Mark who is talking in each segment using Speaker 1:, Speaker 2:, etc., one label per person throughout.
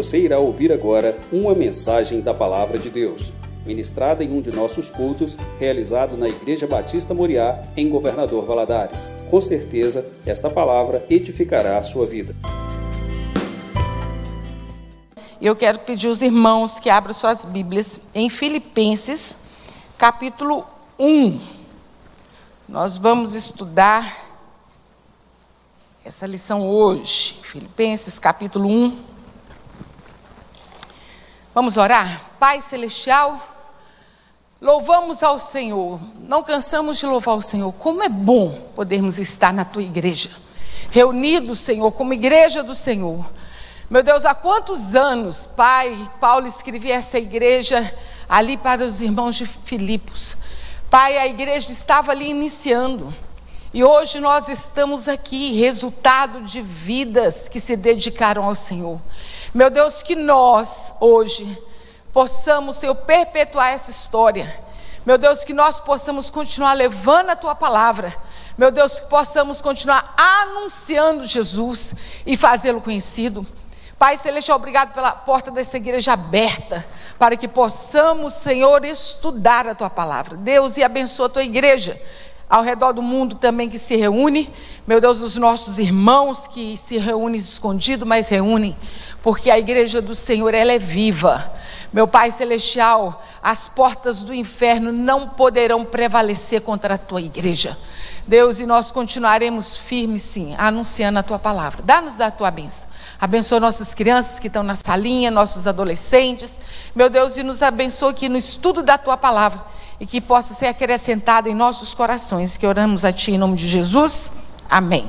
Speaker 1: Você irá ouvir agora uma mensagem da Palavra de Deus, ministrada em um de nossos cultos, realizado na Igreja Batista Moriá, em Governador Valadares. Com certeza, esta palavra edificará a sua vida.
Speaker 2: Eu quero pedir aos irmãos que abram suas Bíblias em Filipenses, capítulo 1. Nós vamos estudar essa lição hoje, Filipenses, capítulo 1. Vamos orar? Pai Celestial, louvamos ao Senhor, não cansamos de louvar o Senhor. Como é bom podermos estar na tua igreja, reunidos, Senhor, como igreja do Senhor. Meu Deus, há quantos anos, Pai, Paulo escrevia essa igreja ali para os irmãos de Filipos. Pai, a igreja estava ali iniciando. E hoje nós estamos aqui, resultado de vidas que se dedicaram ao Senhor. Meu Deus, que nós, hoje, possamos, Senhor, perpetuar essa história. Meu Deus, que nós possamos continuar levando a tua palavra. Meu Deus, que possamos continuar anunciando Jesus e fazê-lo conhecido. Pai Celestial, obrigado pela porta dessa igreja aberta, para que possamos, Senhor, estudar a tua palavra. Deus, e abençoa a tua igreja ao redor do mundo também que se reúne. Meu Deus, os nossos irmãos que se reúnem escondido, mas reúnem, porque a igreja do Senhor ela é viva. Meu Pai celestial, as portas do inferno não poderão prevalecer contra a tua igreja. Deus, e nós continuaremos firmes, sim, anunciando a tua palavra. Dá-nos a tua bênção. Abençoa nossas crianças que estão na salinha, nossos adolescentes. Meu Deus, e nos abençoa aqui no estudo da tua palavra e que possa ser acrescentada em nossos corações. Que oramos a Ti em nome de Jesus. Amém.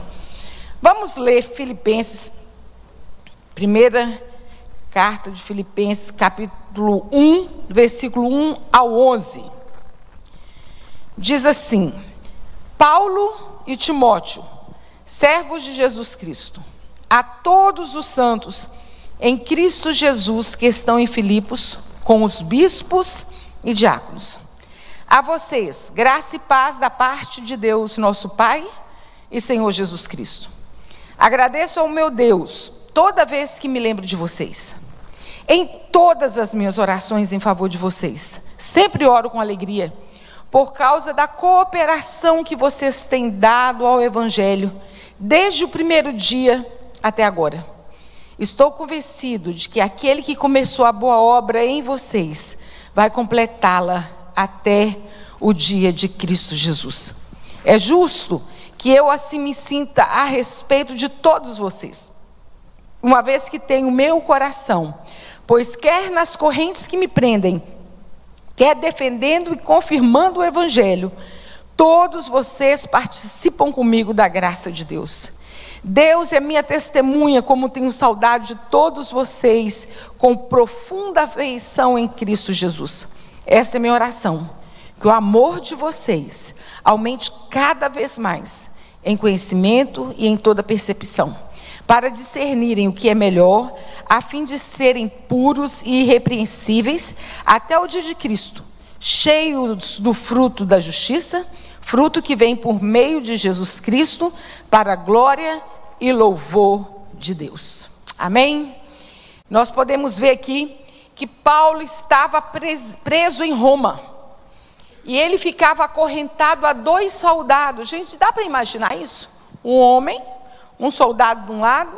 Speaker 2: Vamos ler Filipenses, primeira carta de Filipenses, capítulo 1, versículo 1 ao 11. Diz assim: Paulo e Timóteo, servos de Jesus Cristo, a todos os santos em Cristo Jesus que estão em Filipos, com os bispos e diáconos. A vocês, graça e paz da parte de Deus, nosso Pai e Senhor Jesus Cristo. Agradeço ao meu Deus toda vez que me lembro de vocês. Em todas as minhas orações em favor de vocês, sempre oro com alegria, por causa da cooperação que vocês têm dado ao Evangelho, desde o primeiro dia até agora. Estou convencido de que aquele que começou a boa obra em vocês vai completá-la até o dia de Cristo Jesus. É justo que eu assim me sinta a respeito de todos vocês, uma vez que tenho meu coração, pois quer nas correntes que me prendem, quer defendendo e confirmando o Evangelho, todos vocês participam comigo da graça de Deus. Deus é minha testemunha, como tenho saudade de todos vocês, com profunda afeição em Cristo Jesus. Essa é minha oração. Que o amor de vocês aumente cada vez mais em conhecimento e em toda percepção, para discernirem o que é melhor, a fim de serem puros e irrepreensíveis até o dia de Cristo, cheios do fruto da justiça, fruto que vem por meio de Jesus Cristo, para a glória e louvor de Deus. Amém? Nós podemos ver aqui que Paulo estava preso em Roma. E ele ficava acorrentado a dois soldados. Gente, dá para imaginar isso? Um homem, um soldado de um lado,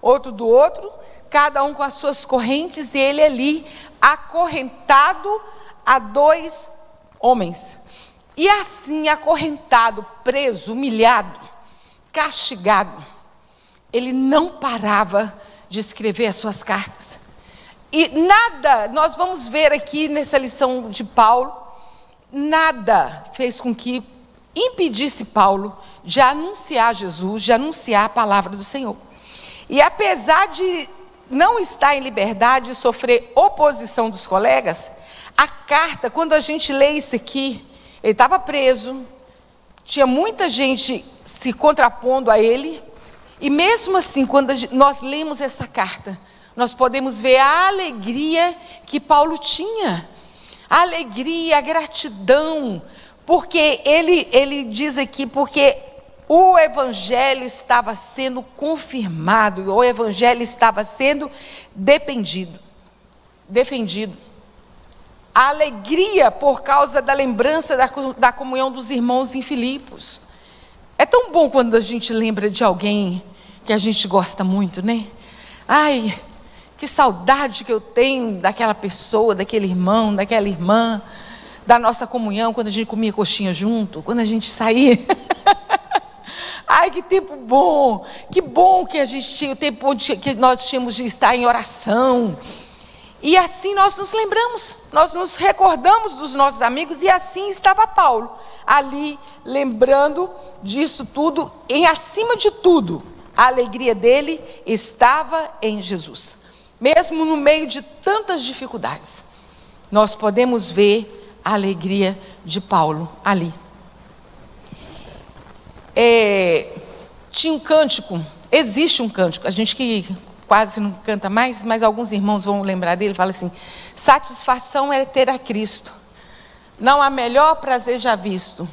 Speaker 2: outro do outro, cada um com as suas correntes, e ele ali acorrentado a dois homens. E assim, acorrentado, preso, humilhado, castigado, ele não parava de escrever as suas cartas. E nada, nós vamos ver aqui nessa lição de Paulo, nada fez com que impedisse Paulo de anunciar Jesus, de anunciar a palavra do Senhor. E apesar de não estar em liberdade, sofrer oposição dos colegas, a carta, quando a gente lê isso aqui, ele estava preso, tinha muita gente se contrapondo a ele, e mesmo assim, quando nós lemos essa carta, nós podemos ver a alegria que Paulo tinha. A alegria, a gratidão, porque ele, ele diz aqui, porque o evangelho estava sendo confirmado, o evangelho estava sendo dependido, defendido. A alegria por causa da lembrança da, da comunhão dos irmãos em Filipos. É tão bom quando a gente lembra de alguém que a gente gosta muito, né? Ai, que saudade que eu tenho daquela pessoa, daquele irmão, daquela irmã, da nossa comunhão, quando a gente comia coxinha junto, quando a gente saía. Ai, que tempo bom! Que bom que a gente tinha o tempo que nós tínhamos de estar em oração. E assim nós nos lembramos, nós nos recordamos dos nossos amigos, e assim estava Paulo, ali lembrando disso tudo, e acima de tudo, a alegria dele estava em Jesus. Mesmo no meio de tantas dificuldades, nós podemos ver a alegria de Paulo ali. É, tinha um cântico, existe um cântico, a gente que quase não canta mais, mas alguns irmãos vão lembrar dele, fala assim: satisfação é ter a Cristo, não há melhor prazer já visto.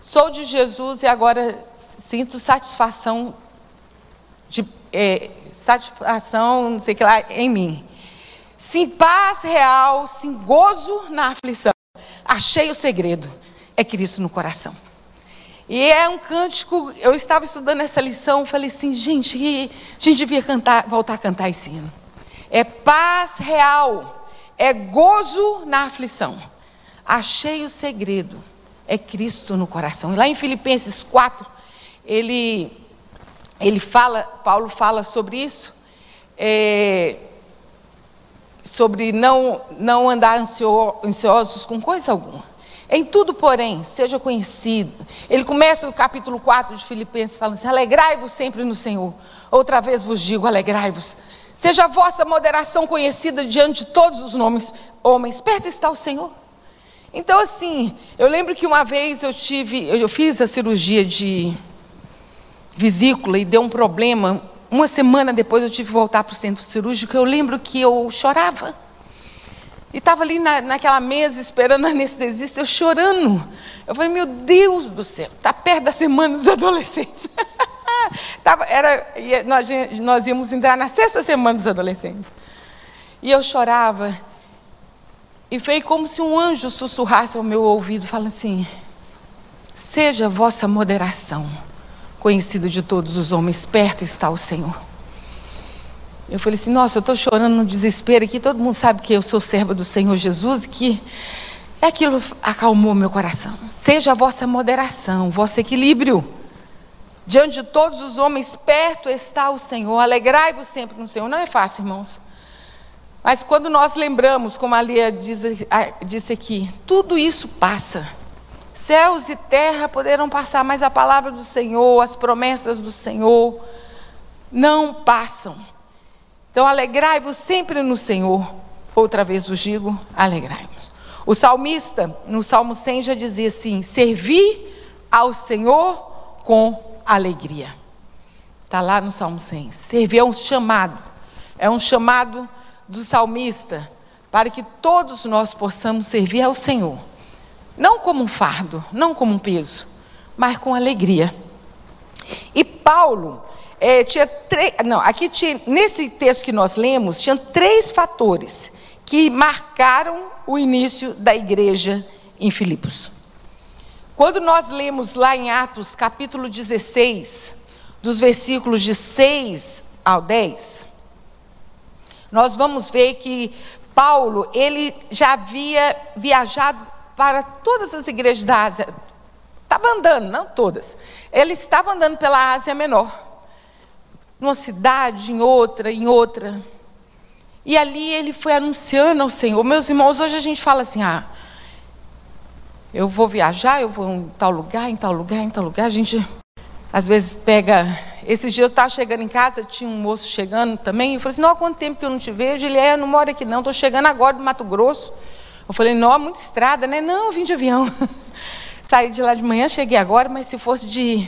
Speaker 2: Sou de Jesus e agora sinto satisfação de é, satisfação, não sei o que lá, em mim. Sim, paz real, sim, gozo na aflição. Achei o segredo, é Cristo no coração. E é um cântico, eu estava estudando essa lição, falei assim, gente, a gente devia cantar, voltar a cantar esse hino. É paz real, é gozo na aflição. Achei o segredo, é Cristo no coração. E lá em Filipenses 4, ele ele fala, Paulo fala sobre isso, é, sobre não, não andar ansio, ansiosos com coisa alguma. Em tudo, porém, seja conhecido. Ele começa no capítulo 4 de Filipenses falando assim: Alegrai-vos sempre no Senhor. Outra vez vos digo: alegrai-vos. Seja a vossa moderação conhecida diante de todos os nomes, homens. Perto está o Senhor. Então, assim, eu lembro que uma vez eu tive, eu fiz a cirurgia de vesícula e deu um problema. Uma semana depois eu tive que voltar para o centro cirúrgico. Eu lembro que eu chorava. E estava ali na, naquela mesa esperando a anestesista, eu chorando. Eu falei, meu Deus do céu, está perto da semana dos adolescentes. Tava, era, nós, nós íamos entrar na sexta semana dos adolescentes. E eu chorava. E foi como se um anjo sussurrasse ao meu ouvido, falando assim: Seja vossa moderação conhecido de todos os homens, perto está o Senhor. Eu falei assim: Nossa, eu estou chorando no desespero aqui. Todo mundo sabe que eu sou serva do Senhor Jesus e que aquilo acalmou meu coração. Seja a vossa moderação, vosso equilíbrio. Diante de todos os homens, perto está o Senhor. Alegrai-vos sempre no Senhor. Não é fácil, irmãos. Mas quando nós lembramos, como a Lia disse aqui, tudo isso passa. Céus e terra poderão passar, mas a palavra do Senhor, as promessas do Senhor, não passam. Então, alegrai-vos sempre no Senhor. Outra vez vos digo, alegrai-vos. O salmista, no Salmo 100, já dizia assim: servi ao Senhor com alegria. Está lá no Salmo 100. Servir é um chamado, é um chamado do salmista para que todos nós possamos servir ao Senhor não como um fardo, não como um peso, mas com alegria. E Paulo é, tinha três. Não, aqui tinha, nesse texto que nós lemos, tinha três fatores que marcaram o início da igreja em Filipos. Quando nós lemos lá em Atos capítulo 16, dos versículos de 6 ao 10, nós vamos ver que Paulo, ele já havia viajado para todas as igrejas da Ásia. Estava andando, não todas. Ele estava andando pela Ásia Menor. Numa cidade, em outra, em outra. E ali ele foi anunciando ao Senhor. Meus irmãos, hoje a gente fala assim: ah, eu vou viajar, eu vou em tal lugar, em tal lugar, em tal lugar. A gente às vezes pega. Esses dias eu estava chegando em casa, tinha um moço chegando também. Eu falei assim: não, há quanto tempo que eu não te vejo? Ele é, não mora aqui não, estou chegando agora do Mato Grosso. Eu falei, não, muita estrada, né? Não, vim de avião. Saí de lá de manhã, cheguei agora, mas se fosse de,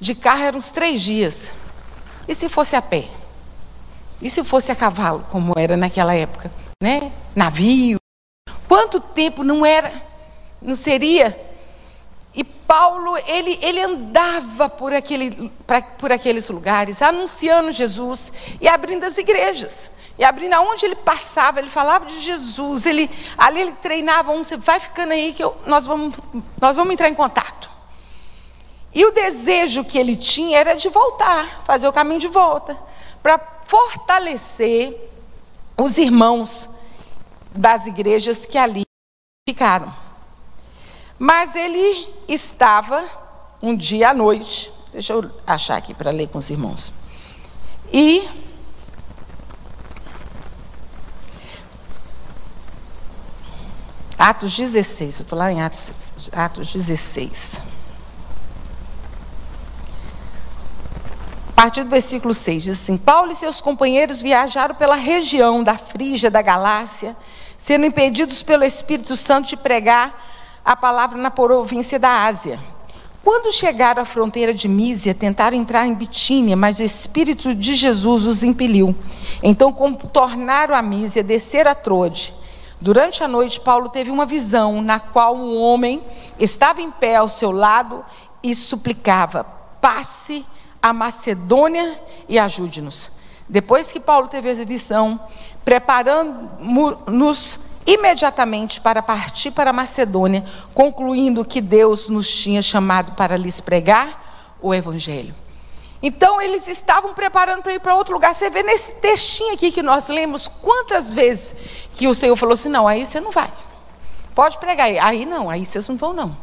Speaker 2: de carro, eram uns três dias. E se fosse a pé? E se fosse a cavalo, como era naquela época? Né? Navio. Quanto tempo não era, não seria? E Paulo, ele, ele andava por, aquele, pra, por aqueles lugares, anunciando Jesus e abrindo as igrejas. E abrindo aonde ele passava, ele falava de Jesus. Ele, ali ele treinava um, você vai ficando aí que eu, nós, vamos, nós vamos entrar em contato. E o desejo que ele tinha era de voltar, fazer o caminho de volta, para fortalecer os irmãos das igrejas que ali ficaram. Mas ele estava um dia à noite, deixa eu achar aqui para ler com os irmãos. E Atos 16, eu estou lá em Atos, Atos 16. A partir do versículo 6, diz assim: Paulo e seus companheiros viajaram pela região da Frígia, da Galácia, sendo impedidos pelo Espírito Santo de pregar a palavra na província da Ásia. Quando chegaram à fronteira de Mísia, tentaram entrar em Bitínia, mas o Espírito de Jesus os impeliu. Então contornaram a Mísia, desceram a Trode. Durante a noite, Paulo teve uma visão na qual um homem estava em pé ao seu lado e suplicava: passe a Macedônia e ajude-nos. Depois que Paulo teve essa visão, preparando-nos imediatamente para partir para a Macedônia, concluindo que Deus nos tinha chamado para lhes pregar o Evangelho. Então eles estavam preparando para ir para outro lugar. Você vê nesse textinho aqui que nós lemos quantas vezes que o Senhor falou assim: não, aí você não vai. Pode pregar aí. Aí não, aí vocês não vão, não.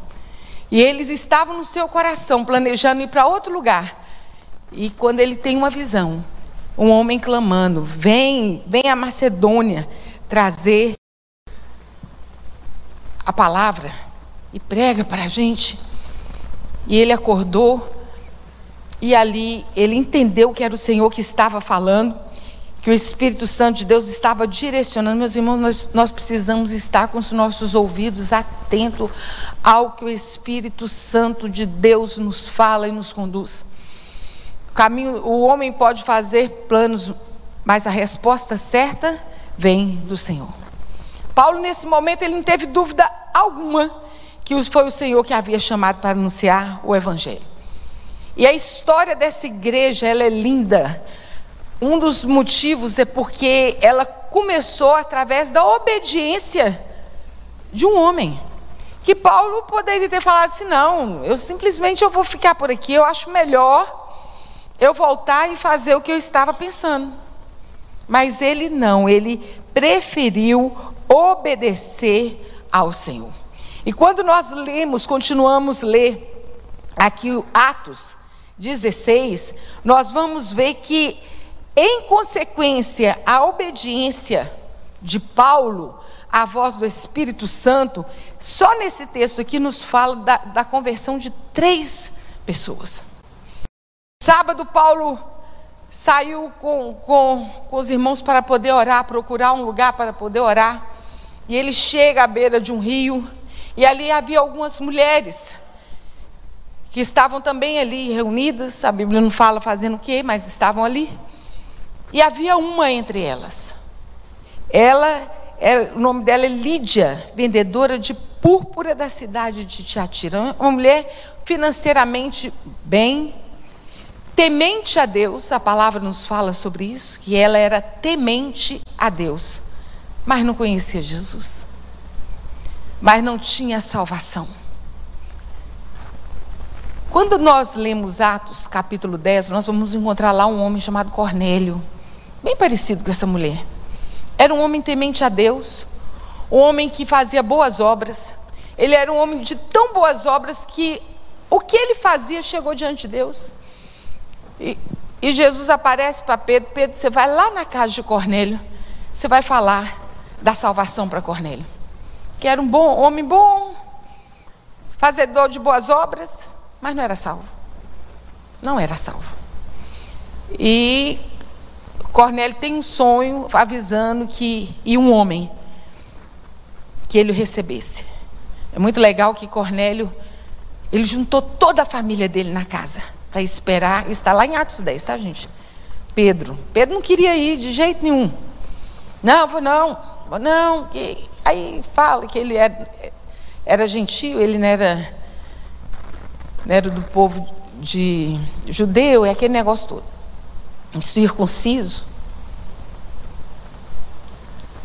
Speaker 2: E eles estavam no seu coração, planejando ir para outro lugar. E quando ele tem uma visão, um homem clamando: vem, vem a Macedônia trazer a palavra e prega para a gente. E ele acordou e ali ele entendeu que era o Senhor que estava falando, que o Espírito Santo de Deus estava direcionando. Meus irmãos, nós, nós precisamos estar com os nossos ouvidos atentos ao que o Espírito Santo de Deus nos fala e nos conduz. O, caminho, o homem pode fazer planos, mas a resposta certa vem do Senhor. Paulo, nesse momento, ele não teve dúvida alguma que foi o Senhor que havia chamado para anunciar o Evangelho. E a história dessa igreja, ela é linda. Um dos motivos é porque ela começou através da obediência de um homem. Que Paulo poderia ter falado assim: não, eu simplesmente eu vou ficar por aqui, eu acho melhor eu voltar e fazer o que eu estava pensando. Mas ele não, ele preferiu obedecer ao Senhor. E quando nós lemos, continuamos a ler aqui Atos 16, nós vamos ver que, em consequência, a obediência de Paulo à voz do Espírito Santo, só nesse texto aqui nos fala da, da conversão de três pessoas. Sábado, Paulo saiu com, com, com os irmãos para poder orar, procurar um lugar para poder orar. E ele chega à beira de um rio, e ali havia algumas mulheres que estavam também ali reunidas, a Bíblia não fala fazendo o quê, mas estavam ali. E havia uma entre elas. Ela, é, o nome dela é Lídia, vendedora de púrpura da cidade de Tiatira. Uma mulher financeiramente bem, temente a Deus, a palavra nos fala sobre isso, que ela era temente a Deus mas não conhecia Jesus. Mas não tinha salvação. Quando nós lemos Atos capítulo 10, nós vamos encontrar lá um homem chamado Cornélio, bem parecido com essa mulher. Era um homem temente a Deus, um homem que fazia boas obras. Ele era um homem de tão boas obras que o que ele fazia chegou diante de Deus. E, e Jesus aparece para Pedro: Pedro, você vai lá na casa de Cornélio, você vai falar da salvação para Cornélio. Que era um bom homem bom, fazedor de boas obras, mas não era salvo. Não era salvo. E Cornélio tem um sonho avisando que e um homem que ele o recebesse. É muito legal que Cornélio ele juntou toda a família dele na casa para esperar. Está lá em Atos 10, tá, gente? Pedro. Pedro não queria ir de jeito nenhum. Não, vou não não, que... aí fala que ele era, era gentil, ele não era né, do povo de judeu, é aquele negócio todo. Circunciso.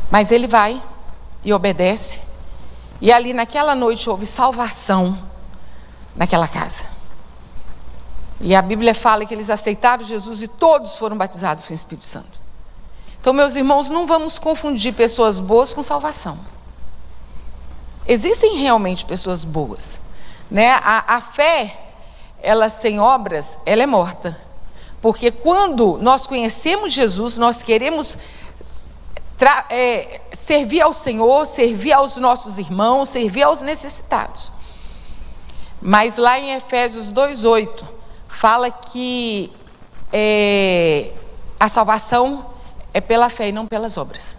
Speaker 2: Mas ele vai e obedece. E ali naquela noite houve salvação naquela casa. E a Bíblia fala que eles aceitaram Jesus e todos foram batizados com o Espírito Santo. Então, meus irmãos, não vamos confundir pessoas boas com salvação. Existem realmente pessoas boas. Né? A, a fé, ela sem obras, ela é morta. Porque quando nós conhecemos Jesus, nós queremos é, servir ao Senhor, servir aos nossos irmãos, servir aos necessitados. Mas lá em Efésios 2,8, fala que é, a salvação é pela fé e não pelas obras.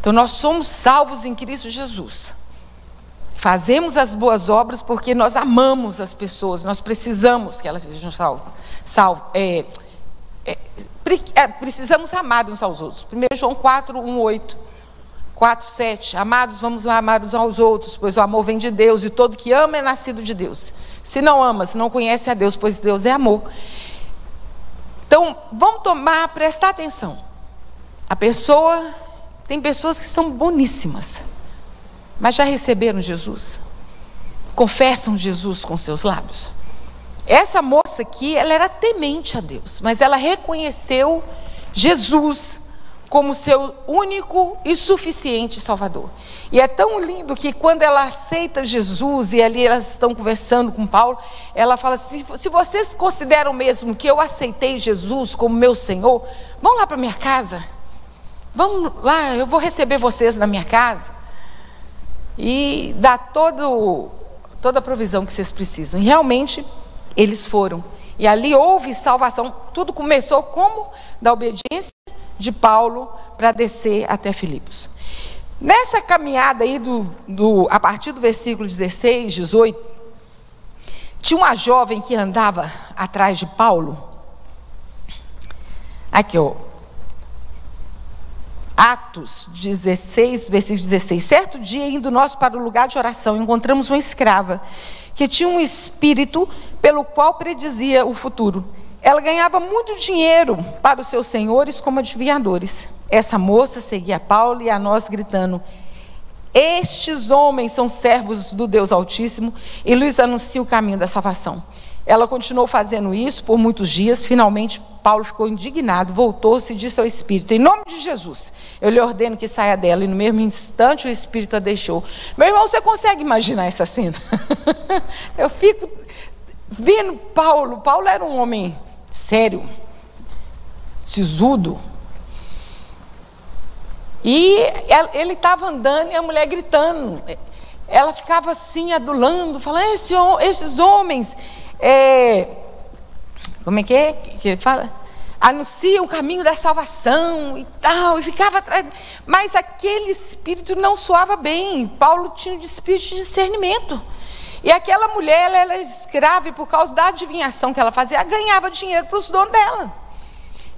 Speaker 2: Então nós somos salvos em Cristo Jesus. Fazemos as boas obras porque nós amamos as pessoas, nós precisamos que elas sejam salvas. É, é, é, precisamos amar uns aos outros. 1 João 4, 1, 8. 4, 7. Amados, vamos amar uns aos outros, pois o amor vem de Deus, e todo que ama é nascido de Deus. Se não ama, se não conhece a Deus, pois Deus é amor. Então, vamos tomar, prestar atenção. A pessoa, tem pessoas que são boníssimas, mas já receberam Jesus? Confessam Jesus com seus lábios? Essa moça aqui, ela era temente a Deus, mas ela reconheceu Jesus como seu único e suficiente Salvador. E é tão lindo que quando ela aceita Jesus e ali elas estão conversando com Paulo, ela fala assim: se vocês consideram mesmo que eu aceitei Jesus como meu Senhor, vão lá para minha casa. Vamos lá, eu vou receber vocês na minha casa. E dá todo, toda a provisão que vocês precisam. E realmente eles foram. E ali houve salvação. Tudo começou como? Da obediência de Paulo para descer até Filipos. Nessa caminhada aí, do, do, a partir do versículo 16, 18, tinha uma jovem que andava atrás de Paulo. Aqui, ó. Atos 16, versículo 16. Certo dia, indo nós para o lugar de oração, encontramos uma escrava que tinha um espírito pelo qual predizia o futuro. Ela ganhava muito dinheiro para os seus senhores como adivinhadores. Essa moça seguia Paulo e a nós gritando: Estes homens são servos do Deus Altíssimo e lhes anuncia o caminho da salvação. Ela continuou fazendo isso por muitos dias. Finalmente, Paulo ficou indignado, voltou-se e disse ao Espírito: Em nome de Jesus, eu lhe ordeno que saia dela. E no mesmo instante, o Espírito a deixou. Meu irmão, você consegue imaginar essa cena? eu fico vendo Paulo. Paulo era um homem sério, sisudo. E ele estava andando e a mulher gritando. Ela ficava assim, adulando, falando: Esse, esses homens é, como é que é que ele fala? Anuncia o caminho da salvação e tal, e ficava atrás. Mas aquele espírito não soava bem. Paulo tinha um espírito de discernimento. E aquela mulher, ela era escrava e por causa da adivinhação que ela fazia, ela ganhava dinheiro para os donos dela.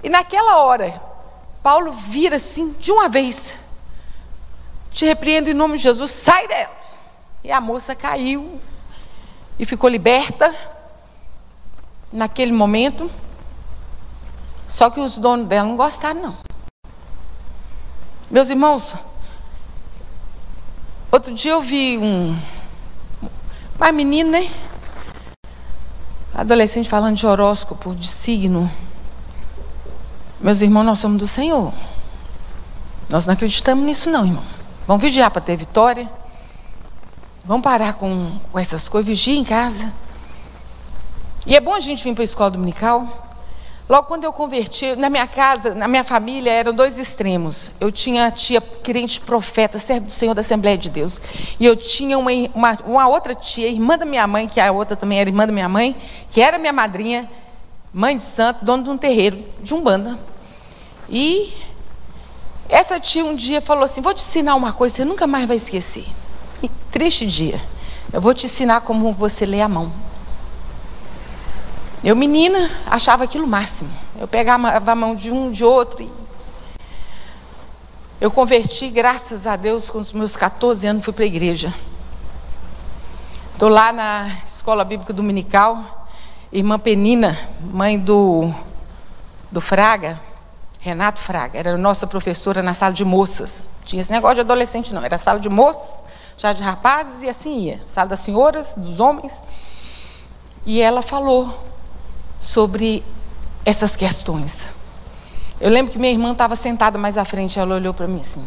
Speaker 2: E naquela hora, Paulo vira assim, de uma vez: Te repreendo em nome de Jesus, sai dela. E a moça caiu e ficou liberta naquele momento. Só que os donos dela não gostaram, não. Meus irmãos, outro dia eu vi um, uma menina, né? Adolescente falando de horóscopo, de signo. Meus irmãos, nós somos do Senhor. Nós não acreditamos nisso, não, irmão. Vamos vigiar para ter vitória. Vamos parar com, com essas coisas. Vigia em casa. E é bom a gente vir para a escola dominical. Logo quando eu converti, na minha casa, na minha família, eram dois extremos. Eu tinha a tia crente profeta, servo do Senhor da Assembleia de Deus. E eu tinha uma, uma, uma, outra tia, irmã da minha mãe, que a outra também era irmã da minha mãe, que era minha madrinha, mãe de santo, dono de um terreiro, de Umbanda. E essa tia um dia falou assim: Vou te ensinar uma coisa, você nunca mais vai esquecer. E, triste dia. Eu vou te ensinar como você lê a mão. Eu, menina, achava aquilo o máximo. Eu pegava a mão de um, de outro. E... Eu converti, graças a Deus, com os meus 14 anos, fui para a igreja. Estou lá na Escola Bíblica Dominical, irmã Penina, mãe do, do Fraga, Renato Fraga, era nossa professora na sala de moças. Tinha esse negócio de adolescente, não, era sala de moças, já de rapazes e assim ia. Sala das senhoras, dos homens. E ela falou sobre essas questões. Eu lembro que minha irmã estava sentada mais à frente, ela olhou para mim assim.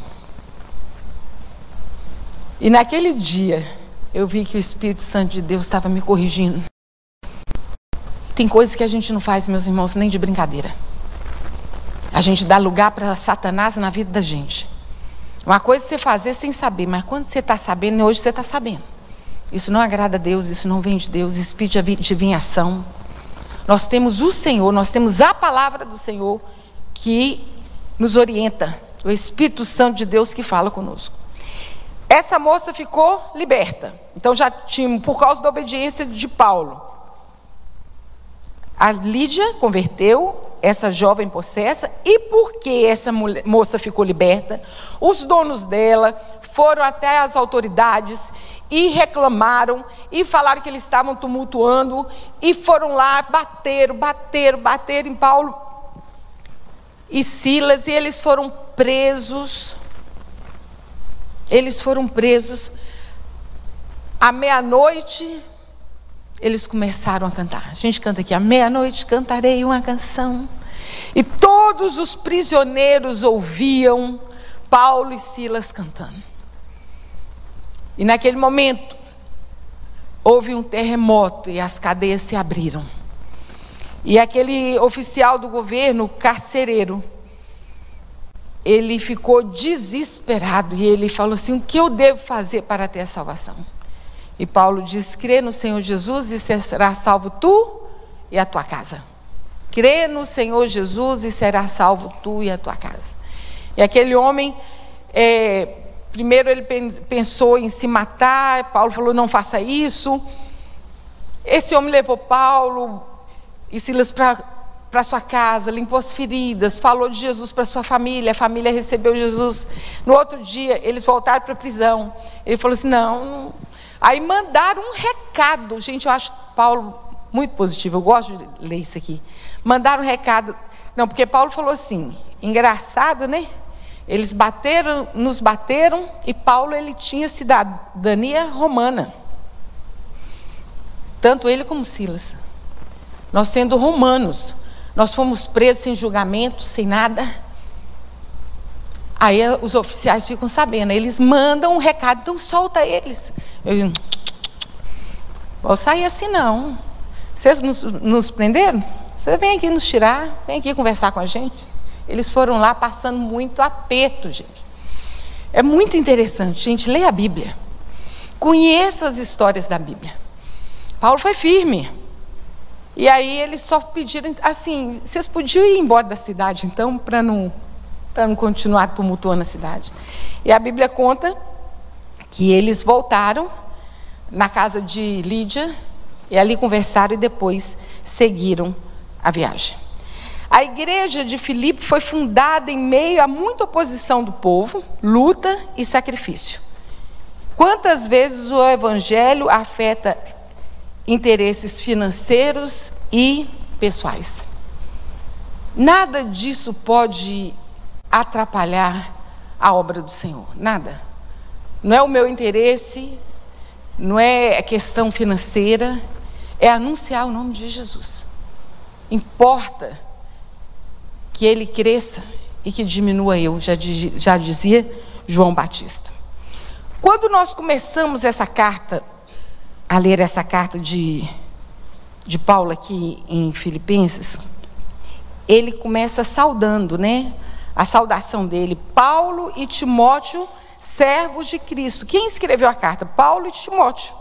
Speaker 2: E naquele dia, eu vi que o Espírito Santo de Deus estava me corrigindo. Tem coisas que a gente não faz, meus irmãos, nem de brincadeira. A gente dá lugar para Satanás na vida da gente. Uma coisa é você fazer sem saber, mas quando você está sabendo, hoje você está sabendo. Isso não agrada a Deus, isso não vem de Deus, espírito de adivinhação. Nós temos o Senhor, nós temos a palavra do Senhor que nos orienta, o Espírito Santo de Deus que fala conosco. Essa moça ficou liberta. Então já tinha, por causa da obediência de Paulo. A Lídia converteu essa jovem possessa, e porque essa moça ficou liberta, os donos dela foram até as autoridades e reclamaram e falaram que eles estavam tumultuando e foram lá, bateram, bateram, bateram em Paulo e Silas e eles foram presos eles foram presos. À meia-noite, eles começaram a cantar. A gente canta aqui: à meia-noite cantarei uma canção. E todos os prisioneiros ouviam Paulo e Silas cantando. E naquele momento, houve um terremoto e as cadeias se abriram. E aquele oficial do governo, carcereiro, ele ficou desesperado e ele falou assim: O que eu devo fazer para ter a salvação? E Paulo diz: Crê no Senhor Jesus e será salvo tu e a tua casa. Crê no Senhor Jesus e será salvo tu e a tua casa. E aquele homem, é, primeiro ele pensou em se matar, Paulo falou: Não faça isso. Esse homem levou Paulo e Silas para sua casa, limpou as feridas, falou de Jesus para sua família, a família recebeu Jesus. No outro dia, eles voltaram para a prisão. Ele falou assim: não. Aí mandaram um recado. Gente, eu acho Paulo muito positivo, eu gosto de ler isso aqui. Mandaram um recado. Não, porque Paulo falou assim: engraçado, né? Eles bateram, nos bateram, e Paulo ele tinha cidadania romana. Tanto ele como Silas. Nós sendo romanos, nós fomos presos sem julgamento, sem nada. Aí os oficiais ficam sabendo, eles mandam um recado, então solta eles. Eu digo, vou sair assim não. Vocês nos, nos prenderam? Você vem aqui nos tirar, vem aqui conversar com a gente. Eles foram lá passando muito aperto, gente. É muito interessante, gente, leia a Bíblia. Conheça as histórias da Bíblia. Paulo foi firme. E aí eles só pediram, assim, vocês podiam ir embora da cidade, então, para não, não continuar tumultuando a cidade. E a Bíblia conta que eles voltaram na casa de Lídia, e ali conversaram e depois seguiram a viagem. A igreja de Filipe foi fundada em meio a muita oposição do povo, luta e sacrifício. Quantas vezes o evangelho afeta interesses financeiros e pessoais. Nada disso pode atrapalhar a obra do Senhor, nada. Não é o meu interesse, não é questão financeira, é anunciar o nome de Jesus. Importa que ele cresça e que diminua eu, já, já dizia João Batista. Quando nós começamos essa carta a ler essa carta de, de Paulo aqui em Filipenses, ele começa saudando, né? A saudação dele, Paulo e Timóteo, servos de Cristo. Quem escreveu a carta? Paulo e Timóteo.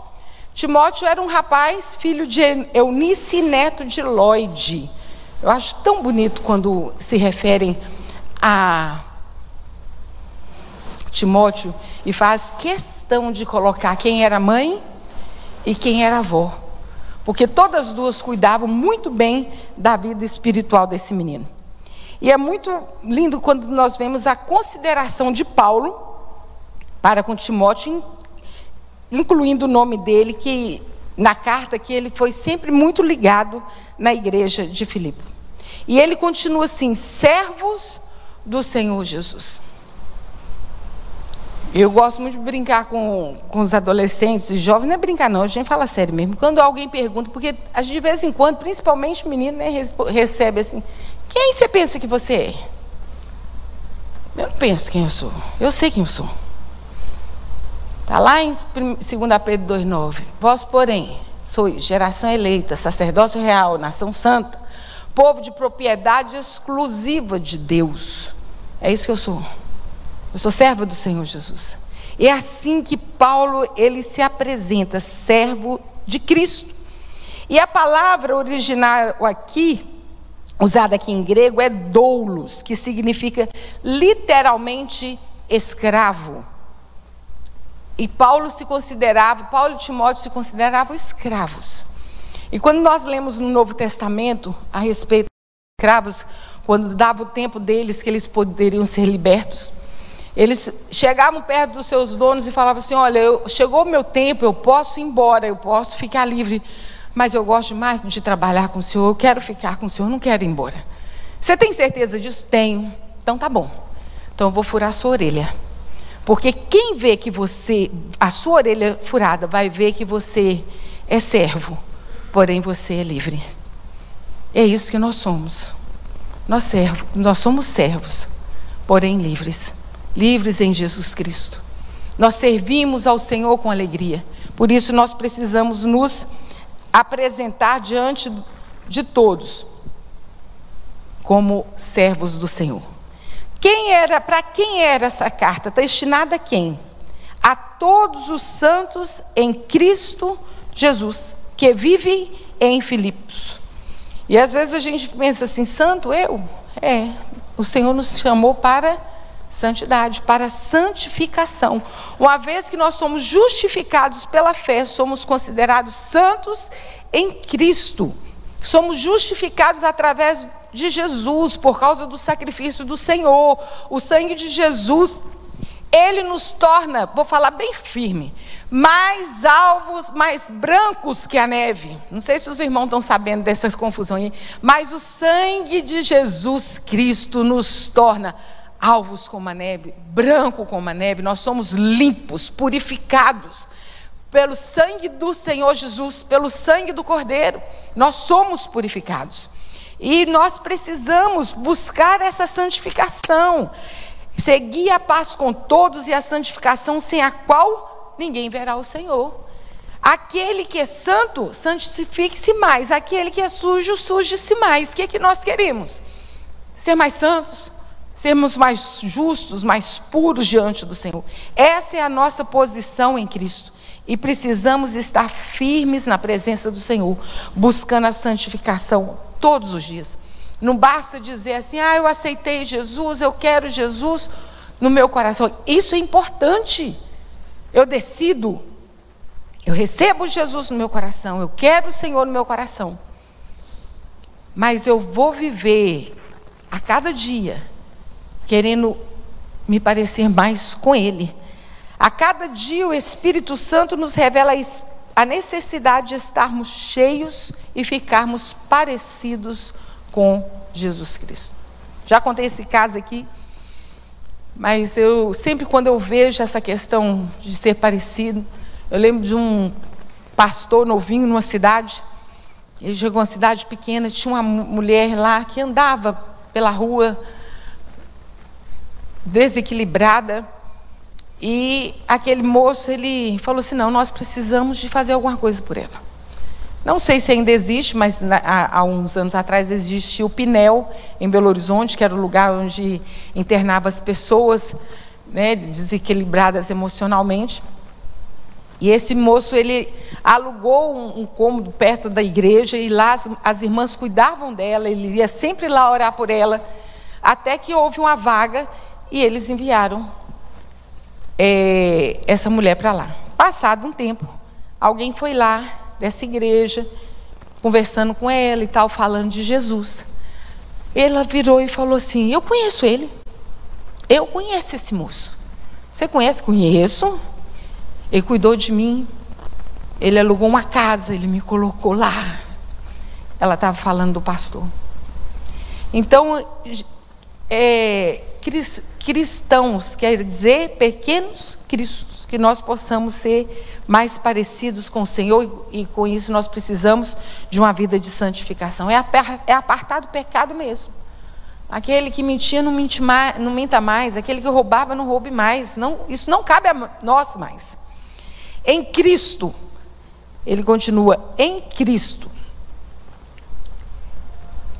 Speaker 2: Timóteo era um rapaz, filho de Eunice neto de Lloyd. Eu acho tão bonito quando se referem a Timóteo e faz questão de colocar quem era mãe e quem era avó. Porque todas as duas cuidavam muito bem da vida espiritual desse menino. E é muito lindo quando nós vemos a consideração de Paulo para com Timóteo incluindo o nome dele, que na carta que ele foi sempre muito ligado na igreja de Filipe. E ele continua assim: servos do Senhor Jesus. Eu gosto muito de brincar com, com os adolescentes e jovens, não é brincar não, a gente fala sério mesmo. Quando alguém pergunta, porque a gente de vez em quando, principalmente menino, né, recebe assim, quem você pensa que você é? Eu não penso quem eu sou, eu sei quem eu sou. Está lá em 2 Pedro 2,9. Vós, porém, sois geração eleita, sacerdócio real, nação santa, povo de propriedade exclusiva de Deus. É isso que eu sou. Eu sou servo do Senhor Jesus. É assim que Paulo ele se apresenta, servo de Cristo. E a palavra original aqui, usada aqui em grego, é doulos, que significa literalmente escravo. E Paulo se considerava, Paulo e Timóteo se consideravam escravos. E quando nós lemos no Novo Testamento a respeito dos escravos, quando dava o tempo deles que eles poderiam ser libertos, eles chegavam perto dos seus donos e falavam assim: Olha, eu, chegou o meu tempo, eu posso ir embora, eu posso ficar livre, mas eu gosto mais de trabalhar com o senhor, eu quero ficar com o senhor, não quero ir embora. Você tem certeza disso? Tenho. Então tá bom. Então eu vou furar a sua orelha. Porque quem vê que você, a sua orelha furada, vai ver que você é servo, porém você é livre. É isso que nós somos. Nós, servo, nós somos servos, porém livres livres em Jesus Cristo. Nós servimos ao Senhor com alegria. Por isso nós precisamos nos apresentar diante de todos como servos do Senhor. Quem era, para quem era essa carta? Destinada a quem? A todos os santos em Cristo Jesus, que vivem em Filipos. E às vezes a gente pensa assim, santo eu? É, o Senhor nos chamou para Santidade, para santificação. Uma vez que nós somos justificados pela fé, somos considerados santos em Cristo. Somos justificados através de Jesus, por causa do sacrifício do Senhor. O sangue de Jesus, ele nos torna, vou falar bem firme, mais alvos, mais brancos que a neve. Não sei se os irmãos estão sabendo dessas confusões aí, mas o sangue de Jesus Cristo nos torna alvos como a neve, branco como a neve, nós somos limpos, purificados pelo sangue do Senhor Jesus, pelo sangue do Cordeiro, nós somos purificados. E nós precisamos buscar essa santificação, seguir a paz com todos e a santificação sem a qual ninguém verá o Senhor. Aquele que é santo, santifique-se mais. Aquele que é sujo, suje-se mais. O que, é que nós queremos? Ser mais santos, sermos mais justos, mais puros diante do Senhor. Essa é a nossa posição em Cristo. E precisamos estar firmes na presença do Senhor, buscando a santificação todos os dias. Não basta dizer assim, ah, eu aceitei Jesus, eu quero Jesus no meu coração. Isso é importante. Eu decido, eu recebo Jesus no meu coração, eu quero o Senhor no meu coração. Mas eu vou viver a cada dia querendo me parecer mais com Ele. A cada dia o Espírito Santo nos revela a necessidade de estarmos cheios e ficarmos parecidos com Jesus Cristo. Já contei esse caso aqui, mas eu sempre quando eu vejo essa questão de ser parecido, eu lembro de um pastor novinho numa cidade. Ele chegou a uma cidade pequena, tinha uma mulher lá que andava pela rua desequilibrada. E aquele moço, ele falou assim: não, nós precisamos de fazer alguma coisa por ela. Não sei se ainda existe, mas há, uns anos atrás existia o Pinel, em Belo Horizonte, que era o lugar onde internava as pessoas né, desequilibradas emocionalmente. E esse moço, ele alugou um, um cômodo perto da igreja e lá as, as irmãs cuidavam dela, ele ia sempre lá orar por ela, até que houve uma vaga e eles enviaram é, essa mulher para lá. Passado um tempo, alguém foi lá dessa igreja, conversando com ela e tal, falando de Jesus. Ela virou e falou assim: Eu conheço ele. Eu conheço esse moço. Você conhece? Conheço. Ele cuidou de mim. Ele alugou uma casa, ele me colocou lá. Ela estava falando do pastor. Então, é, cristãos quer dizer pequenos cristos, que nós possamos ser mais parecidos com o Senhor e, com isso nós precisamos de uma vida de santificação. É, é apartar do pecado mesmo. Aquele que mentia não, mente mais, não minta mais, aquele que roubava não roube mais. Não, isso não cabe a nós mais. Em Cristo, ele continua, em Cristo,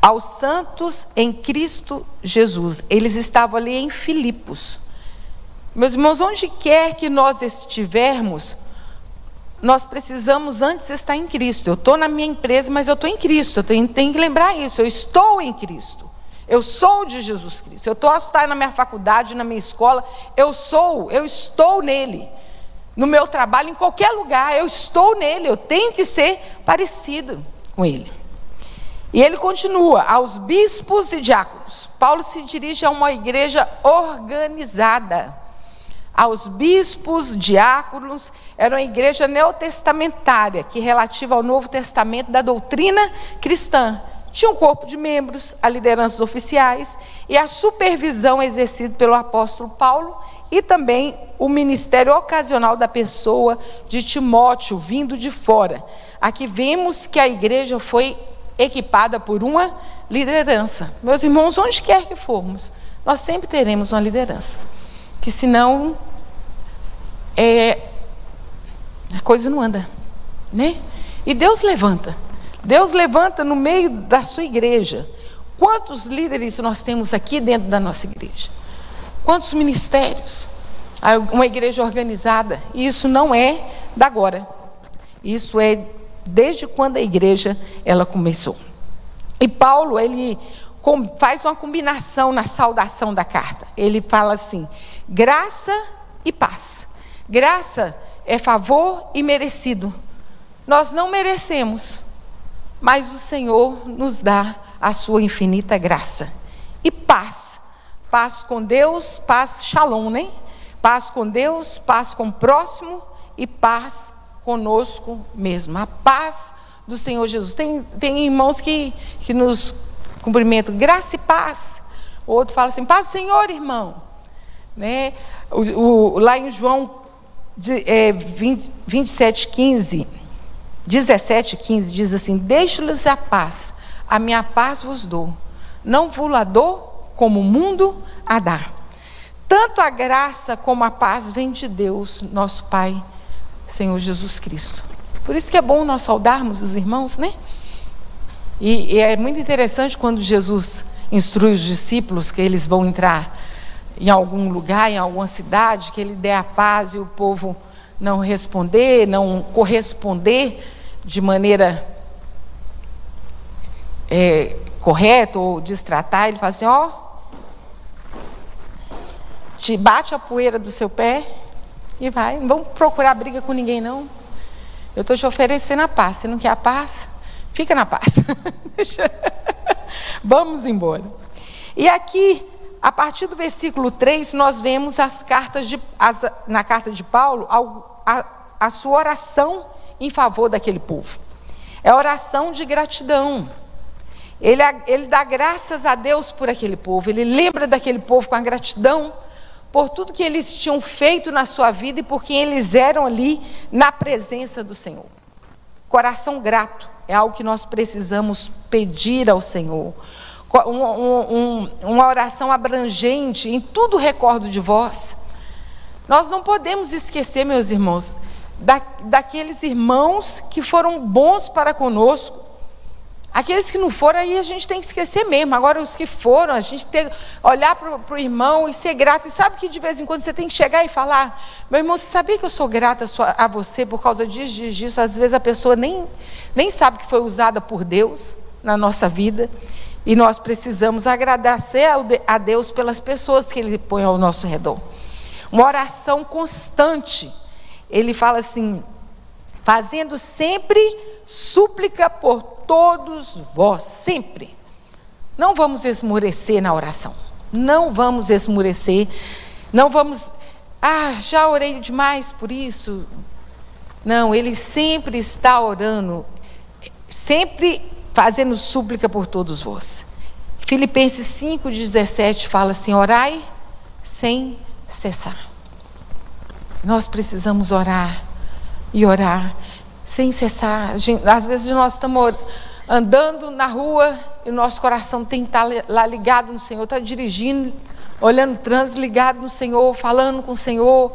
Speaker 2: aos santos em Cristo Jesus. Eles estavam ali em Filipos. Meus irmãos, onde quer que nós estivermos, nós precisamos antes estar em Cristo. Eu estou na minha empresa, mas eu estou em Cristo. Eu tenho, tenho que lembrar isso. Eu estou em Cristo. Eu sou de Jesus Cristo. Eu posso estar na minha faculdade, na minha escola. Eu sou, eu estou nele. No meu trabalho, em qualquer lugar, eu estou nele. Eu tenho que ser parecido com ele. E ele continua, aos bispos e diáconos. Paulo se dirige a uma igreja organizada. Aos bispos, diáconos, era uma igreja neotestamentária, que relativa ao Novo Testamento da doutrina cristã tinha um corpo de membros, a liderança oficiais e a supervisão exercida pelo apóstolo Paulo e também o ministério ocasional da pessoa de Timóteo, vindo de fora. Aqui vemos que a igreja foi equipada por uma liderança. Meus irmãos, onde quer que formos, nós sempre teremos uma liderança. Que senão é, a coisa não anda. Né? E Deus levanta. Deus levanta no meio da sua igreja. Quantos líderes nós temos aqui dentro da nossa igreja? Quantos ministérios? Uma igreja organizada. E isso não é da agora. Isso é desde quando a igreja ela começou. E Paulo, ele faz uma combinação na saudação da carta. Ele fala assim: graça e paz. Graça é favor e merecido. Nós não merecemos, mas o Senhor nos dá a sua infinita graça. E paz. Paz com Deus, paz shalom, né? Paz com Deus, paz com o próximo e paz conosco mesmo. A paz do Senhor Jesus. Tem, tem irmãos que, que nos cumprimentam, graça e paz. O outro fala assim, paz do Senhor, irmão. Né? O, o, lá em João de, é, 20, 27, 15 17, 15 diz assim: Deixo-lhes a paz, a minha paz vos dou. Não vos la dou como o mundo a dá. Tanto a graça como a paz vem de Deus, nosso Pai, Senhor Jesus Cristo. Por isso que é bom nós saudarmos os irmãos, né? E, e é muito interessante quando Jesus instrui os discípulos que eles vão entrar em algum lugar, em alguma cidade, que ele dê a paz e o povo não responder, não corresponder de maneira é, correta ou destratar, ele fala assim: ó, te bate a poeira do seu pé e vai. Não vamos procurar briga com ninguém, não. Eu estou te oferecendo a paz. Você não quer a paz? Fica na paz. vamos embora. E aqui, a partir do versículo 3, nós vemos as cartas de, as, na carta de Paulo a, a sua oração em favor daquele povo. É oração de gratidão. Ele, ele dá graças a Deus por aquele povo, ele lembra daquele povo com a gratidão por tudo que eles tinham feito na sua vida e por quem eles eram ali na presença do Senhor. Coração grato é algo que nós precisamos pedir ao Senhor. Um, um, uma oração abrangente, em tudo recordo de vós. Nós não podemos esquecer, meus irmãos, da, daqueles irmãos que foram bons para conosco. Aqueles que não foram, aí a gente tem que esquecer mesmo. Agora, os que foram, a gente tem que olhar para o irmão e ser grato. E sabe que de vez em quando você tem que chegar e falar: Meu irmão, você sabia que eu sou grata a você por causa disso, disso, disso? Às vezes a pessoa nem, nem sabe que foi usada por Deus na nossa vida. E nós precisamos agradecer a Deus pelas pessoas que Ele põe ao nosso redor. Uma oração constante ele fala assim: fazendo sempre súplica por todos vós, sempre. Não vamos esmorecer na oração, não vamos esmorecer, não vamos Ah, já orei demais por isso. Não, ele sempre está orando, sempre fazendo súplica por todos vós. Filipenses 5,17 fala assim: orai sem cessar. Nós precisamos orar e orar sem cessar. Às vezes nós estamos andando na rua e o nosso coração tem que estar lá ligado no Senhor, está dirigindo, olhando o trânsito, ligado no Senhor, falando com o Senhor.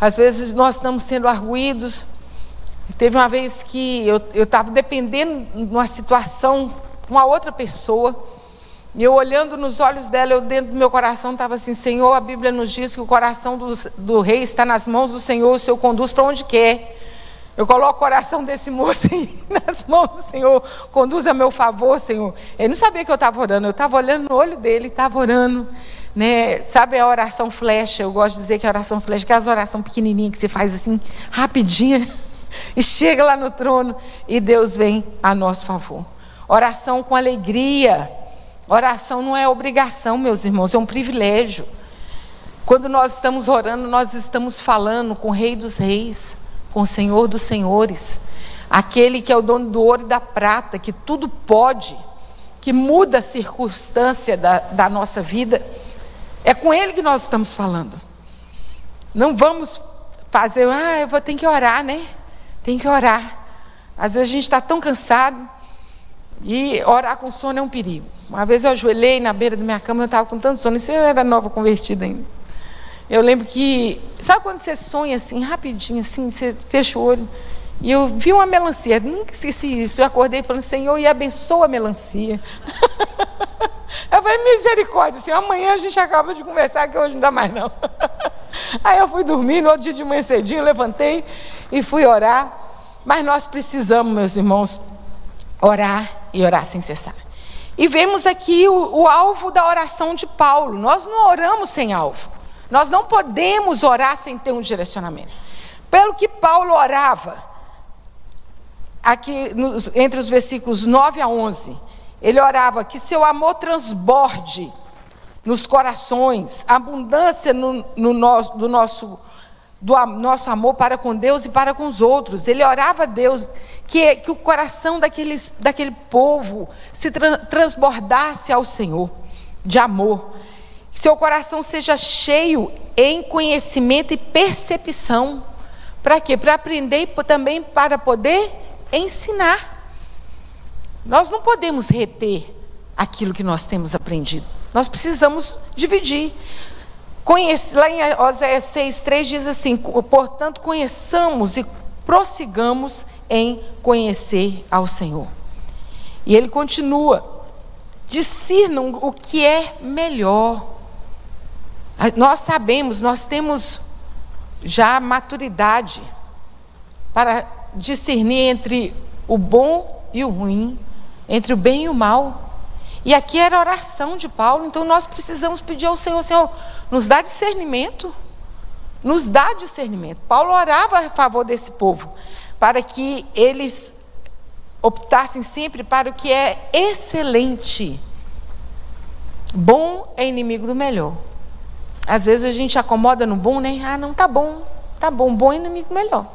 Speaker 2: Às vezes nós estamos sendo arguídos. Teve uma vez que eu estava dependendo de uma situação com uma outra pessoa. E eu olhando nos olhos dela, eu dentro do meu coração estava assim: Senhor, a Bíblia nos diz que o coração do, do rei está nas mãos do Senhor, o Senhor conduz para onde quer. Eu coloco o coração desse moço aí nas mãos do Senhor, conduz a meu favor, Senhor. Ele não sabia que eu estava orando, eu estava olhando no olho dele, estava orando. Né? Sabe a oração flecha? Eu gosto de dizer que a oração flecha, que é as orações pequenininhas que você faz assim, rapidinha, e chega lá no trono e Deus vem a nosso favor. Oração com alegria Oração não é obrigação, meus irmãos, é um privilégio. Quando nós estamos orando, nós estamos falando com o Rei dos Reis, com o Senhor dos Senhores, aquele que é o dono do ouro e da prata, que tudo pode, que muda a circunstância da, da nossa vida. É com Ele que nós estamos falando. Não vamos fazer, ah, eu vou ter que orar, né? Tem que orar. Às vezes a gente está tão cansado e orar com sono é um perigo. Uma vez eu ajoelhei na beira da minha cama, eu estava com tanto sono, isso eu era nova convertida ainda. Eu lembro que, sabe quando você sonha assim, rapidinho, assim, você fecha o olho, e eu vi uma melancia, nunca esqueci isso. Eu acordei falando, Senhor, e abençoa a melancia. eu falei, misericórdia, assim, amanhã a gente acaba de conversar, que hoje não dá mais não. Aí eu fui dormir, no outro dia de manhã cedinho, levantei e fui orar. Mas nós precisamos, meus irmãos, orar e orar sem cessar. E vemos aqui o, o alvo da oração de Paulo. Nós não oramos sem alvo. Nós não podemos orar sem ter um direcionamento. Pelo que Paulo orava, aqui nos, entre os versículos 9 a 11, ele orava que seu amor transborde nos corações, abundância no, no nosso, do nosso do nosso amor para com Deus e para com os outros. Ele orava a Deus que, que o coração daqueles, daquele povo se tra transbordasse ao Senhor de amor. Seu coração seja cheio em conhecimento e percepção. Para quê? Para aprender e também para poder ensinar. Nós não podemos reter aquilo que nós temos aprendido. Nós precisamos dividir. Conhece, lá em Oséias 6,3 diz assim: portanto, conheçamos e prossigamos em conhecer ao Senhor. E ele continua: discernam o que é melhor. Nós sabemos, nós temos já maturidade para discernir entre o bom e o ruim, entre o bem e o mal. E aqui era a oração de Paulo, então nós precisamos pedir ao Senhor, Senhor, nos dá discernimento. Nos dá discernimento. Paulo orava a favor desse povo, para que eles optassem sempre para o que é excelente. Bom é inimigo do melhor. Às vezes a gente acomoda no bom, né? Ah, não, tá bom, tá bom, bom é inimigo do melhor.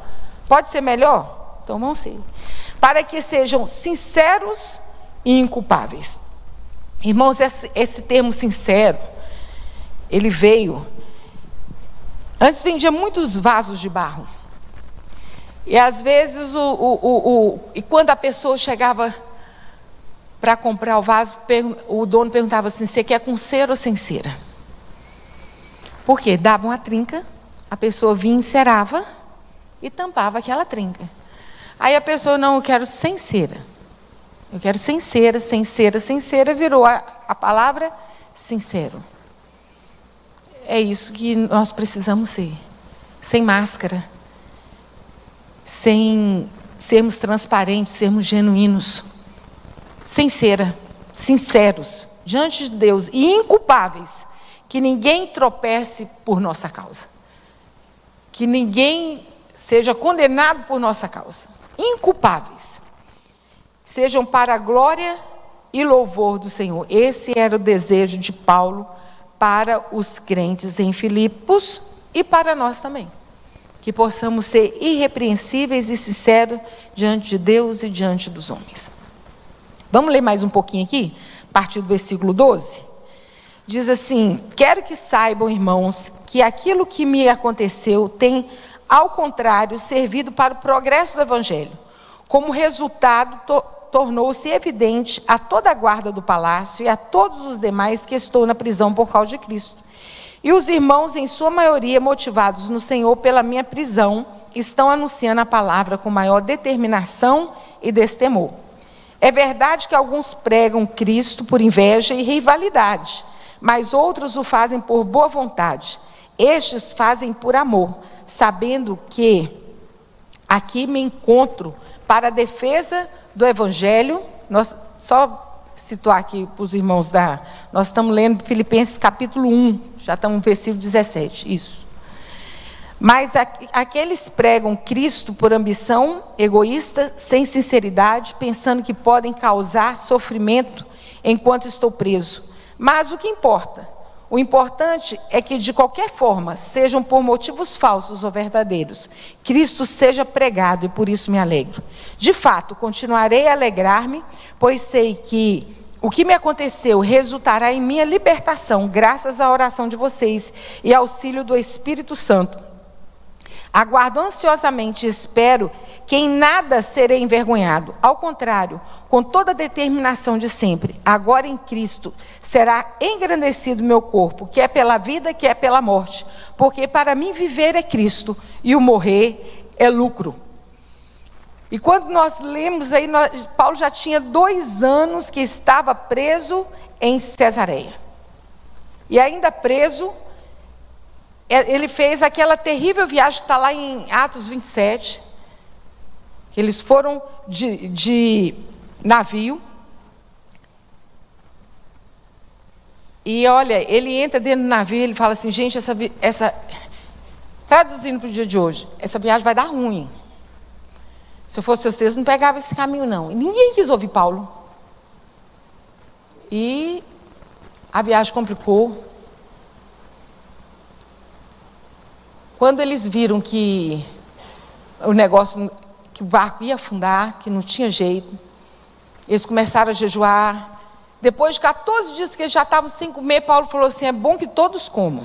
Speaker 2: Pode ser melhor? Então vamos ser. Para que sejam sinceros e inculpáveis. Irmãos, esse, esse termo sincero, ele veio. Antes vendia muitos vasos de barro. E às vezes, o, o, o, o e quando a pessoa chegava para comprar o vaso, o dono perguntava assim: você quer com cera ou sem cera? Por quê? Dava uma trinca, a pessoa vinha, encerava e tampava aquela trinca. Aí a pessoa, não, eu quero sem cera. Eu quero sem cera, sem cera, sem cera, virou a, a palavra sincero. É isso que nós precisamos ser. Sem máscara. Sem sermos transparentes, sermos genuínos. Sem cera, sinceros, diante de Deus e inculpáveis. Que ninguém tropece por nossa causa. Que ninguém seja condenado por nossa causa. Inculpáveis sejam para a glória e louvor do Senhor. Esse era o desejo de Paulo para os crentes em Filipos e para nós também. Que possamos ser irrepreensíveis e sinceros diante de Deus e diante dos homens. Vamos ler mais um pouquinho aqui, a partir do versículo 12? Diz assim: Quero que saibam, irmãos, que aquilo que me aconteceu tem, ao contrário, servido para o progresso do Evangelho. Como resultado, tornou-se evidente a toda a guarda do palácio e a todos os demais que estou na prisão por causa de Cristo. E os irmãos, em sua maioria, motivados no Senhor pela minha prisão, estão anunciando a palavra com maior determinação e destemor. É verdade que alguns pregam Cristo por inveja e rivalidade, mas outros o fazem por boa vontade. Estes fazem por amor, sabendo que aqui me encontro para a defesa do Evangelho. Nós, só situar aqui para os irmãos da. Nós estamos lendo Filipenses capítulo 1, já estamos no versículo 17. Isso. Mas aqueles pregam Cristo por ambição egoísta, sem sinceridade, pensando que podem causar sofrimento enquanto estou preso. Mas o que importa? O importante é que, de qualquer forma, sejam por motivos falsos ou verdadeiros, Cristo seja pregado e por isso me alegro. De fato, continuarei a alegrar-me, pois sei que o que me aconteceu resultará em minha libertação, graças à oração de vocês e auxílio do Espírito Santo. Aguardo ansiosamente e espero que em nada serei envergonhado. Ao contrário, com toda a determinação de sempre, agora em Cristo, será engrandecido meu corpo, que é pela vida, que é pela morte. Porque para mim viver é Cristo e o morrer é lucro. E quando nós lemos aí, nós, Paulo já tinha dois anos que estava preso em Cesareia. E ainda preso, ele fez aquela terrível viagem, está lá em Atos 27, que eles foram de, de navio. E olha, ele entra dentro do navio, ele fala assim, gente, essa, essa traduzindo para o dia de hoje, essa viagem vai dar ruim. Se eu fosse vocês, não pegava esse caminho, não. E ninguém quis ouvir Paulo. E a viagem complicou. Quando eles viram que o negócio, que o barco ia afundar, que não tinha jeito, eles começaram a jejuar. Depois de 14 dias que eles já estavam sem comer, Paulo falou assim: é bom que todos comam,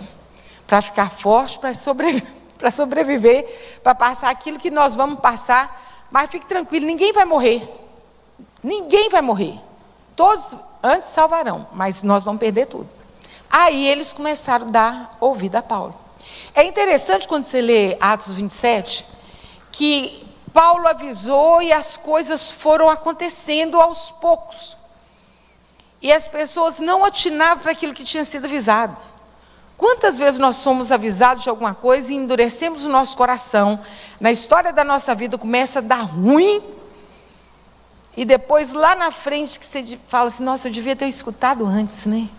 Speaker 2: para ficar forte, para sobreviver, para sobreviver, para passar aquilo que nós vamos passar. Mas fique tranquilo, ninguém vai morrer. Ninguém vai morrer. Todos antes salvarão, mas nós vamos perder tudo. Aí eles começaram a dar ouvido a Paulo. É interessante quando você lê Atos 27, que Paulo avisou e as coisas foram acontecendo aos poucos. E as pessoas não atinavam para aquilo que tinha sido avisado. Quantas vezes nós somos avisados de alguma coisa e endurecemos o nosso coração, na história da nossa vida começa a dar ruim, e depois lá na frente que você fala assim: nossa, eu devia ter escutado antes, né?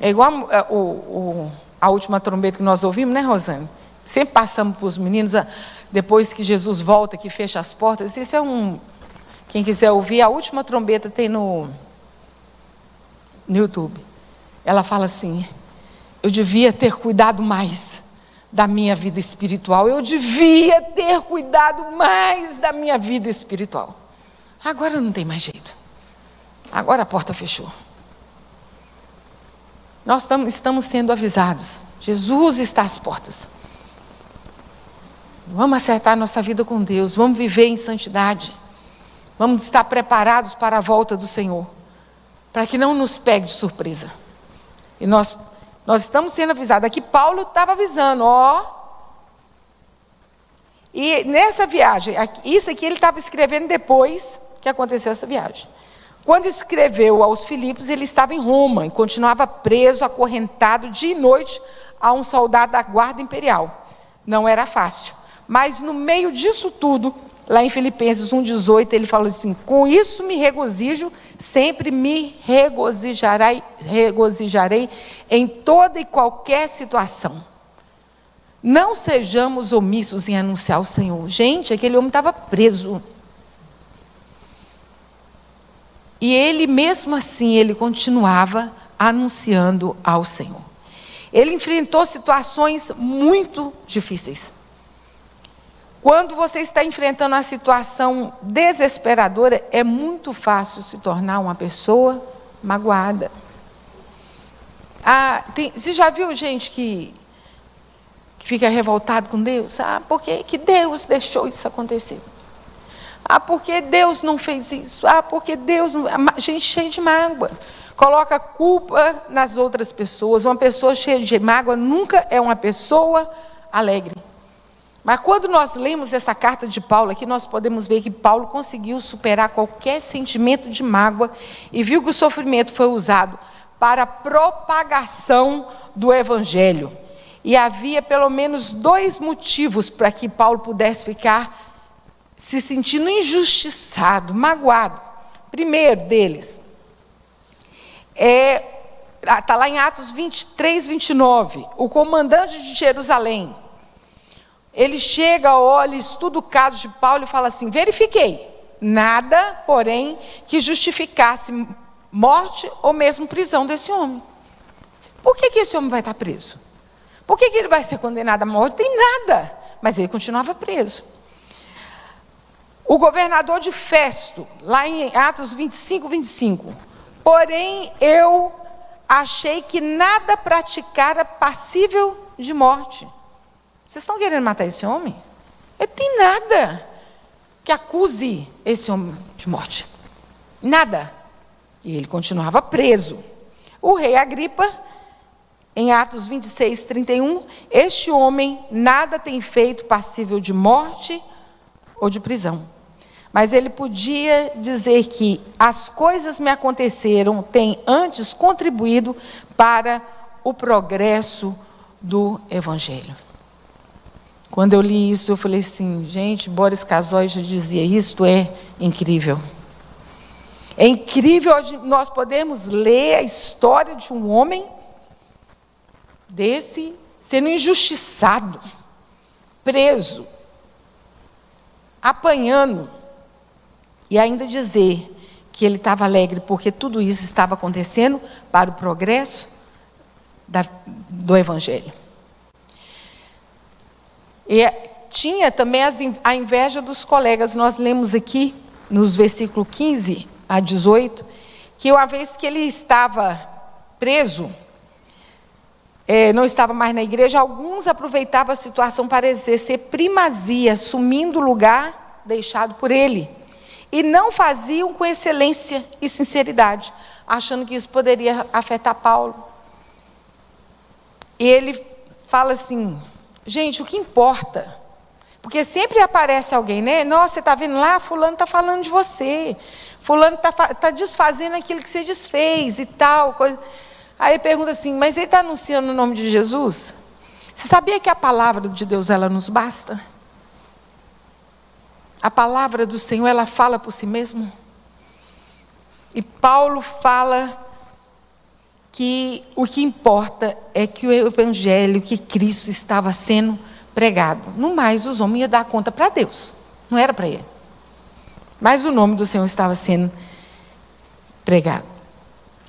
Speaker 2: É igual é, o, o, a última trombeta que nós ouvimos, né, Rosane? Sempre passamos para os meninos, depois que Jesus volta, que fecha as portas. Isso é um. Quem quiser ouvir, a última trombeta tem no, no YouTube. Ela fala assim: Eu devia ter cuidado mais da minha vida espiritual. Eu devia ter cuidado mais da minha vida espiritual. Agora não tem mais jeito. Agora a porta fechou. Nós estamos sendo avisados. Jesus está às portas. Vamos acertar nossa vida com Deus, vamos viver em santidade. Vamos estar preparados para a volta do Senhor, para que não nos pegue de surpresa. E nós, nós estamos sendo avisados. Aqui Paulo estava avisando, ó. E nessa viagem, isso aqui ele estava escrevendo depois que aconteceu essa viagem. Quando escreveu aos Filipos, ele estava em Roma e continuava preso, acorrentado dia e noite a um soldado da guarda imperial. Não era fácil. Mas no meio disso tudo, lá em Filipenses 1,18, ele fala assim: Com isso me regozijo, sempre me regozijarei, regozijarei em toda e qualquer situação. Não sejamos omissos em anunciar o Senhor. Gente, aquele homem estava preso. E ele, mesmo assim, ele continuava anunciando ao Senhor. Ele enfrentou situações muito difíceis. Quando você está enfrentando uma situação desesperadora, é muito fácil se tornar uma pessoa magoada. Ah, tem, você já viu gente que, que fica revoltado com Deus? Ah, por que, que Deus deixou isso acontecer? Ah, porque Deus não fez isso? Ah, porque Deus. Gente cheia de mágoa coloca culpa nas outras pessoas. Uma pessoa cheia de mágoa nunca é uma pessoa alegre. Mas quando nós lemos essa carta de Paulo aqui, nós podemos ver que Paulo conseguiu superar qualquer sentimento de mágoa e viu que o sofrimento foi usado para a propagação do evangelho. E havia pelo menos dois motivos para que Paulo pudesse ficar se sentindo injustiçado, magoado. Primeiro deles, é, está lá em Atos 23, 29. O comandante de Jerusalém, ele chega, olha, estuda o caso de Paulo e fala assim: verifiquei, nada, porém, que justificasse morte ou mesmo prisão desse homem. Por que, que esse homem vai estar preso? Por que, que ele vai ser condenado à morte? Tem nada. Mas ele continuava preso. O governador de Festo, lá em Atos 25, 25. Porém, eu achei que nada praticara passível de morte. Vocês estão querendo matar esse homem? Ele tem nada que acuse esse homem de morte. Nada. E ele continuava preso. O rei Agripa, em Atos 26, 31, este homem nada tem feito passível de morte ou de prisão. Mas ele podia dizer que as coisas me aconteceram, têm antes contribuído para o progresso do Evangelho. Quando eu li isso, eu falei assim, gente, Boris Casoy já dizia, isto é incrível. É incrível nós podemos ler a história de um homem desse sendo injustiçado, preso, apanhando, e ainda dizer que ele estava alegre porque tudo isso estava acontecendo para o progresso da, do Evangelho. E tinha também as, a inveja dos colegas. Nós lemos aqui, nos versículos 15 a 18, que uma vez que ele estava preso, é, não estava mais na igreja, alguns aproveitavam a situação para exercer primazia, assumindo o lugar deixado por ele e não faziam com excelência e sinceridade, achando que isso poderia afetar Paulo. E ele fala assim: gente, o que importa? Porque sempre aparece alguém, né? Nossa, você está vendo lá? Fulano está falando de você. Fulano está tá desfazendo aquilo que você desfez e tal. Coisa. Aí pergunta assim: mas ele está anunciando o nome de Jesus? Você sabia que a palavra de Deus ela nos basta? A palavra do Senhor, ela fala por si mesmo. E Paulo fala que o que importa é que o evangelho, que Cristo estava sendo pregado. No mais, os homens iam dar conta para Deus, não era para ele. Mas o nome do Senhor estava sendo pregado.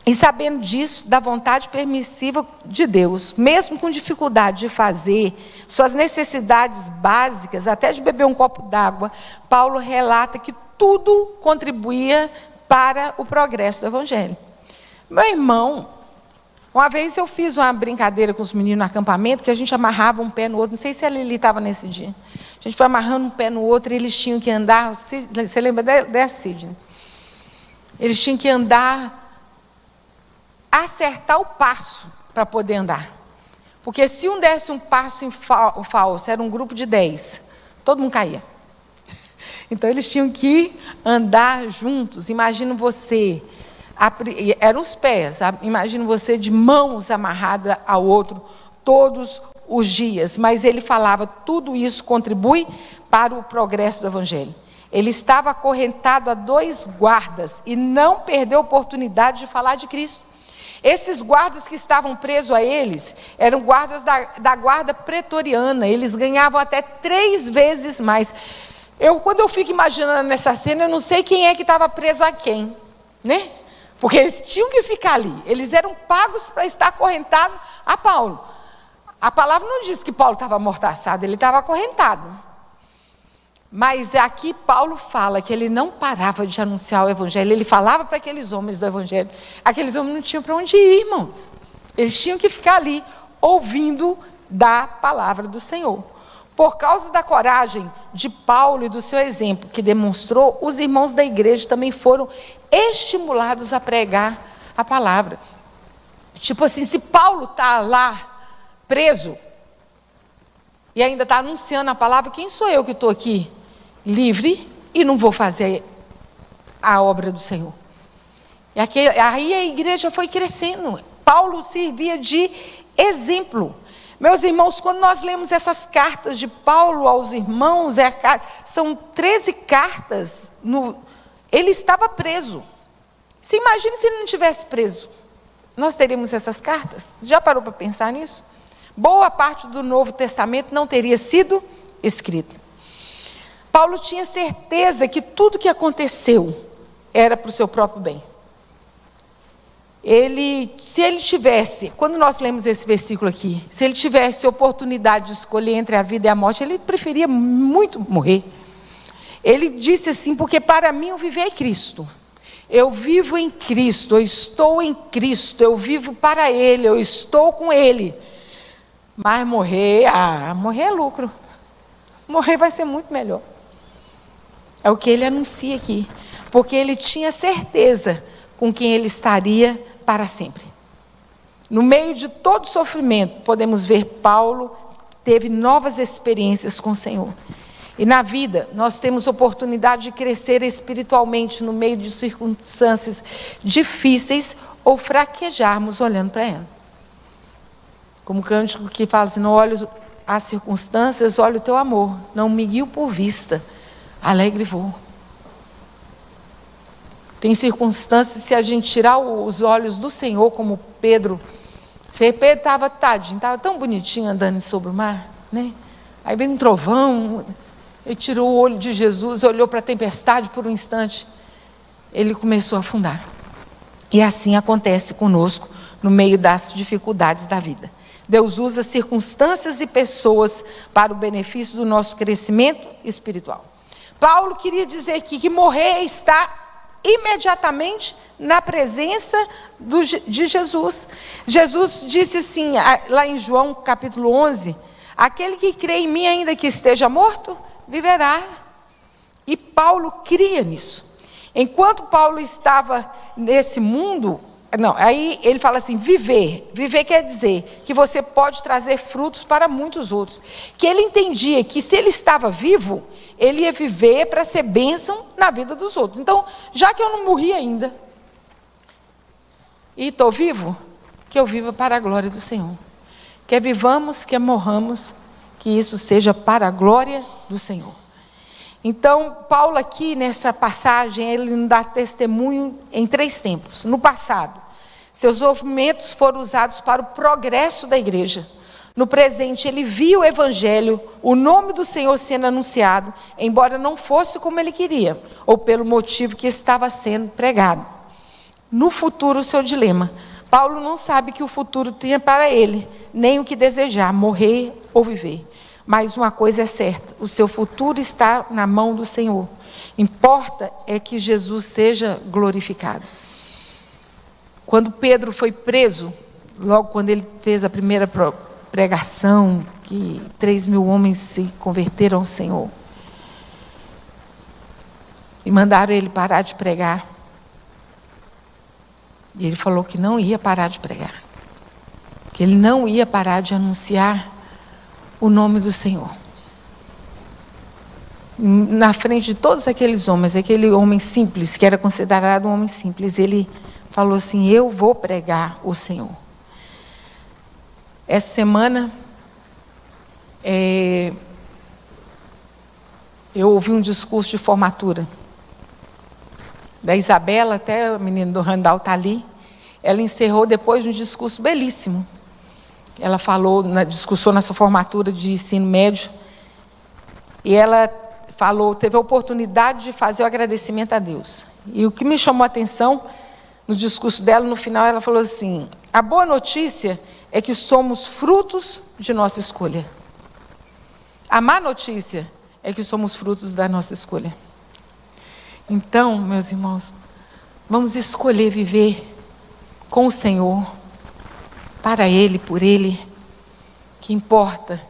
Speaker 2: E sabendo disso, da vontade permissiva de Deus, mesmo com dificuldade de fazer suas necessidades básicas, até de beber um copo d'água, Paulo relata que tudo contribuía para o progresso do Evangelho. Meu irmão, uma vez eu fiz uma brincadeira com os meninos no acampamento, que a gente amarrava um pé no outro, não sei se a Lili estava nesse dia. A gente foi amarrando um pé no outro e eles tinham que andar, você lembra dessa, Sidney? Eles tinham que andar acertar o passo para poder andar. Porque se um desse um passo em falso, era um grupo de dez, todo mundo caía. Então eles tinham que andar juntos. Imagina você, eram os pés, imagina você de mãos amarradas ao outro todos os dias. Mas ele falava, tudo isso contribui para o progresso do Evangelho. Ele estava acorrentado a dois guardas e não perdeu a oportunidade de falar de Cristo. Esses guardas que estavam presos a eles eram guardas da, da guarda pretoriana, eles ganhavam até três vezes mais. Eu, quando eu fico imaginando nessa cena, eu não sei quem é que estava preso a quem, né? Porque eles tinham que ficar ali. Eles eram pagos para estar acorrentados a Paulo. A palavra não diz que Paulo estava amordaçado, ele estava acorrentado. Mas aqui Paulo fala que ele não parava de anunciar o evangelho, ele falava para aqueles homens do evangelho. Aqueles homens não tinham para onde ir, irmãos. Eles tinham que ficar ali, ouvindo da palavra do Senhor. Por causa da coragem de Paulo e do seu exemplo que demonstrou, os irmãos da igreja também foram estimulados a pregar a palavra. Tipo assim, se Paulo está lá preso e ainda está anunciando a palavra, quem sou eu que estou aqui livre e não vou fazer a obra do Senhor? E aqui, aí a igreja foi crescendo. Paulo servia de exemplo. Meus irmãos, quando nós lemos essas cartas de Paulo aos irmãos, é são 13 cartas. No, ele estava preso. Você imagina se ele não tivesse preso? Nós teríamos essas cartas? Já parou para pensar nisso? Boa parte do Novo Testamento não teria sido escrito. Paulo tinha certeza que tudo que aconteceu era para o seu próprio bem ele, se ele tivesse, quando nós lemos esse versículo aqui, se ele tivesse oportunidade de escolher entre a vida e a morte, ele preferia muito morrer. Ele disse assim: porque para mim o viver é Cristo. Eu vivo em Cristo, eu estou em Cristo, eu vivo para Ele, eu estou com Ele. Mas morrer, ah, morrer é lucro. Morrer vai ser muito melhor. É o que ele anuncia aqui. Porque ele tinha certeza com quem ele estaria para sempre. No meio de todo sofrimento, podemos ver Paulo teve novas experiências com o Senhor. E na vida, nós temos oportunidade de crescer espiritualmente no meio de circunstâncias difíceis ou fraquejarmos olhando para ela. Como o cântico que fala assim: não olho as circunstâncias, olho o teu amor. Não me guio por vista, alegre vou. Tem circunstâncias, se a gente tirar os olhos do Senhor, como Pedro fez, Pedro estava tadinho, estava tão bonitinho andando sobre o mar, né? Aí vem um trovão, ele tirou o olho de Jesus, olhou para a tempestade por um instante, ele começou a afundar. E assim acontece conosco no meio das dificuldades da vida. Deus usa circunstâncias e pessoas para o benefício do nosso crescimento espiritual. Paulo queria dizer aqui que morrer está imediatamente na presença do, de Jesus. Jesus disse assim, lá em João capítulo 11: Aquele que crê em mim, ainda que esteja morto, viverá. E Paulo cria nisso. Enquanto Paulo estava nesse mundo, não, aí ele fala assim: viver. Viver quer dizer que você pode trazer frutos para muitos outros. Que ele entendia que se ele estava vivo, ele ia viver para ser bênção na vida dos outros. Então, já que eu não morri ainda, e estou vivo, que eu viva para a glória do Senhor. Quer vivamos, quer morramos, que isso seja para a glória do Senhor. Então, Paulo aqui nessa passagem, ele nos dá testemunho em três tempos. No passado, seus movimentos foram usados para o progresso da igreja. No presente, ele viu o evangelho, o nome do Senhor sendo anunciado, embora não fosse como ele queria, ou pelo motivo que estava sendo pregado. No futuro, o seu dilema. Paulo não sabe que o futuro tinha para ele, nem o que desejar, morrer ou viver. Mas uma coisa é certa: o seu futuro está na mão do Senhor. Importa é que Jesus seja glorificado. Quando Pedro foi preso, logo quando ele fez a primeira pregação, que três mil homens se converteram ao Senhor. E mandaram ele parar de pregar. E ele falou que não ia parar de pregar. Que ele não ia parar de anunciar o nome do Senhor. Na frente de todos aqueles homens, aquele homem simples, que era considerado um homem simples, ele falou assim: Eu vou pregar o Senhor. Essa semana, é, eu ouvi um discurso de formatura da Isabela, até o menino do Randall está ali. Ela encerrou depois de um discurso belíssimo. Ela falou, na, discussão na sua formatura de ensino médio, e ela falou, teve a oportunidade de fazer o agradecimento a Deus. E o que me chamou a atenção no discurso dela, no final, ela falou assim: a boa notícia é que somos frutos de nossa escolha. A má notícia é que somos frutos da nossa escolha. Então, meus irmãos, vamos escolher viver com o Senhor, para Ele, por Ele, que importa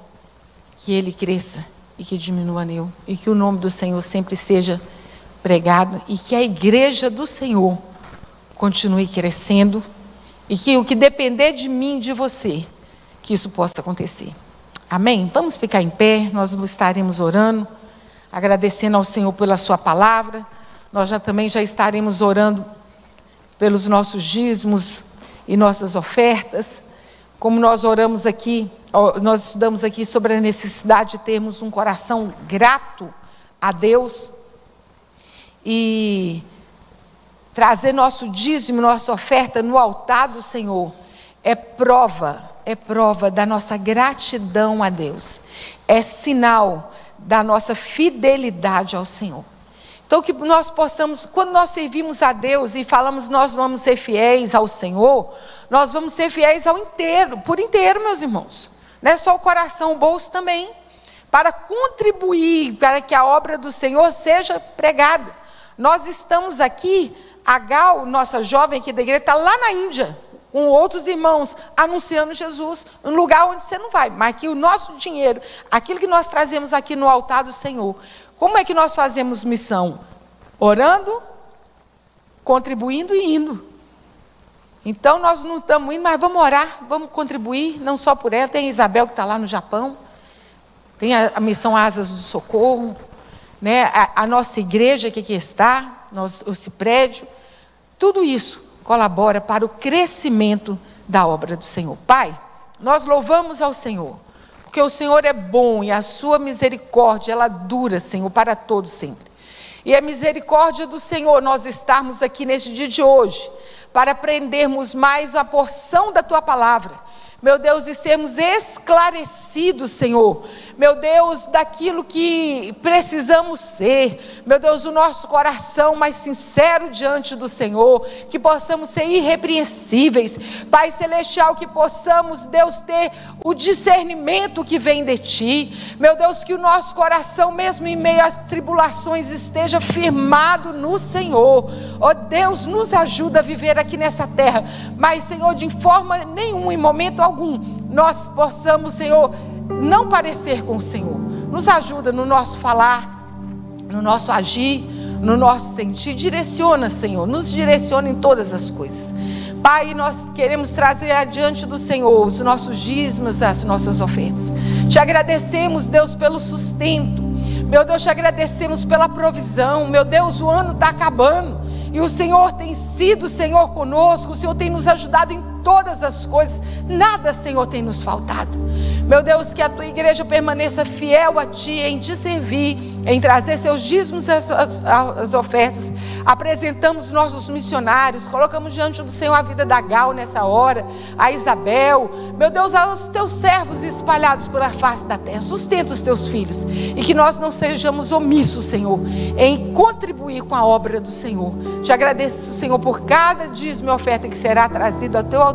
Speaker 2: que Ele cresça e que diminua eu, e que o nome do Senhor sempre seja pregado e que a igreja do Senhor continue crescendo e que o que depender de mim, de você, que isso possa acontecer. Amém? Vamos ficar em pé, nós estaremos orando, agradecendo ao Senhor pela Sua palavra. Nós já também já estaremos orando pelos nossos dízimos e nossas ofertas. Como nós oramos aqui, nós estudamos aqui sobre a necessidade de termos um coração grato a Deus e trazer nosso dízimo, nossa oferta no altar do Senhor é prova, é prova da nossa gratidão a Deus. É sinal da nossa fidelidade ao Senhor. Então, que nós possamos, quando nós servimos a Deus e falamos nós vamos ser fiéis ao Senhor, nós vamos ser fiéis ao inteiro, por inteiro, meus irmãos. Não é só o coração, o bolso também. Para contribuir para que a obra do Senhor seja pregada. Nós estamos aqui a Gal, nossa jovem aqui da igreja, está lá na Índia, com outros irmãos, anunciando Jesus, um lugar onde você não vai, mas que o nosso dinheiro, aquilo que nós trazemos aqui no altar do Senhor, como é que nós fazemos missão? Orando, contribuindo e indo. Então nós não estamos indo, mas vamos orar, vamos contribuir, não só por ela, tem a Isabel que está lá no Japão, tem a, a missão Asas do Socorro, né? a, a nossa igreja que aqui está, esse prédio, tudo isso colabora para o crescimento da obra do Senhor. Pai, nós louvamos ao Senhor, porque o Senhor é bom e a sua misericórdia, ela dura, Senhor, para todos sempre. E a misericórdia do Senhor, nós estarmos aqui neste dia de hoje, para aprendermos mais a porção da tua palavra meu Deus, e sermos esclarecidos, Senhor, meu Deus, daquilo que precisamos ser, meu Deus, o nosso coração mais sincero diante do Senhor, que possamos ser irrepreensíveis, Pai Celestial, que possamos, Deus, ter o discernimento que vem de Ti, meu Deus, que o nosso coração, mesmo em meio às tribulações, esteja firmado no Senhor, ó oh, Deus, nos ajuda a viver aqui nessa terra, mas, Senhor, de forma nenhuma, em momento algum, algum nós possamos, Senhor, não parecer com o Senhor. Nos ajuda no nosso falar, no nosso agir, no nosso sentir. Direciona, Senhor, nos direciona em todas as coisas. Pai, nós queremos trazer adiante do Senhor os nossos dízimos, as nossas ofertas. Te agradecemos, Deus, pelo sustento. Meu Deus, te agradecemos pela provisão. Meu Deus, o ano está acabando. E o Senhor tem sido, Senhor, conosco. O Senhor tem nos ajudado em todas as coisas, nada, Senhor, tem nos faltado. Meu Deus, que a tua igreja permaneça fiel a ti, em te servir, em trazer seus dízimos as, as, as, ofertas. Apresentamos nossos missionários, colocamos diante do Senhor a vida da Gal nessa hora, a Isabel, meu Deus, aos teus servos espalhados pela face da terra. Sustenta os teus filhos e que nós não sejamos omissos, Senhor, em contribuir com a obra do Senhor. Te agradeço, Senhor, por cada dízimo e oferta que será trazido ao teu altar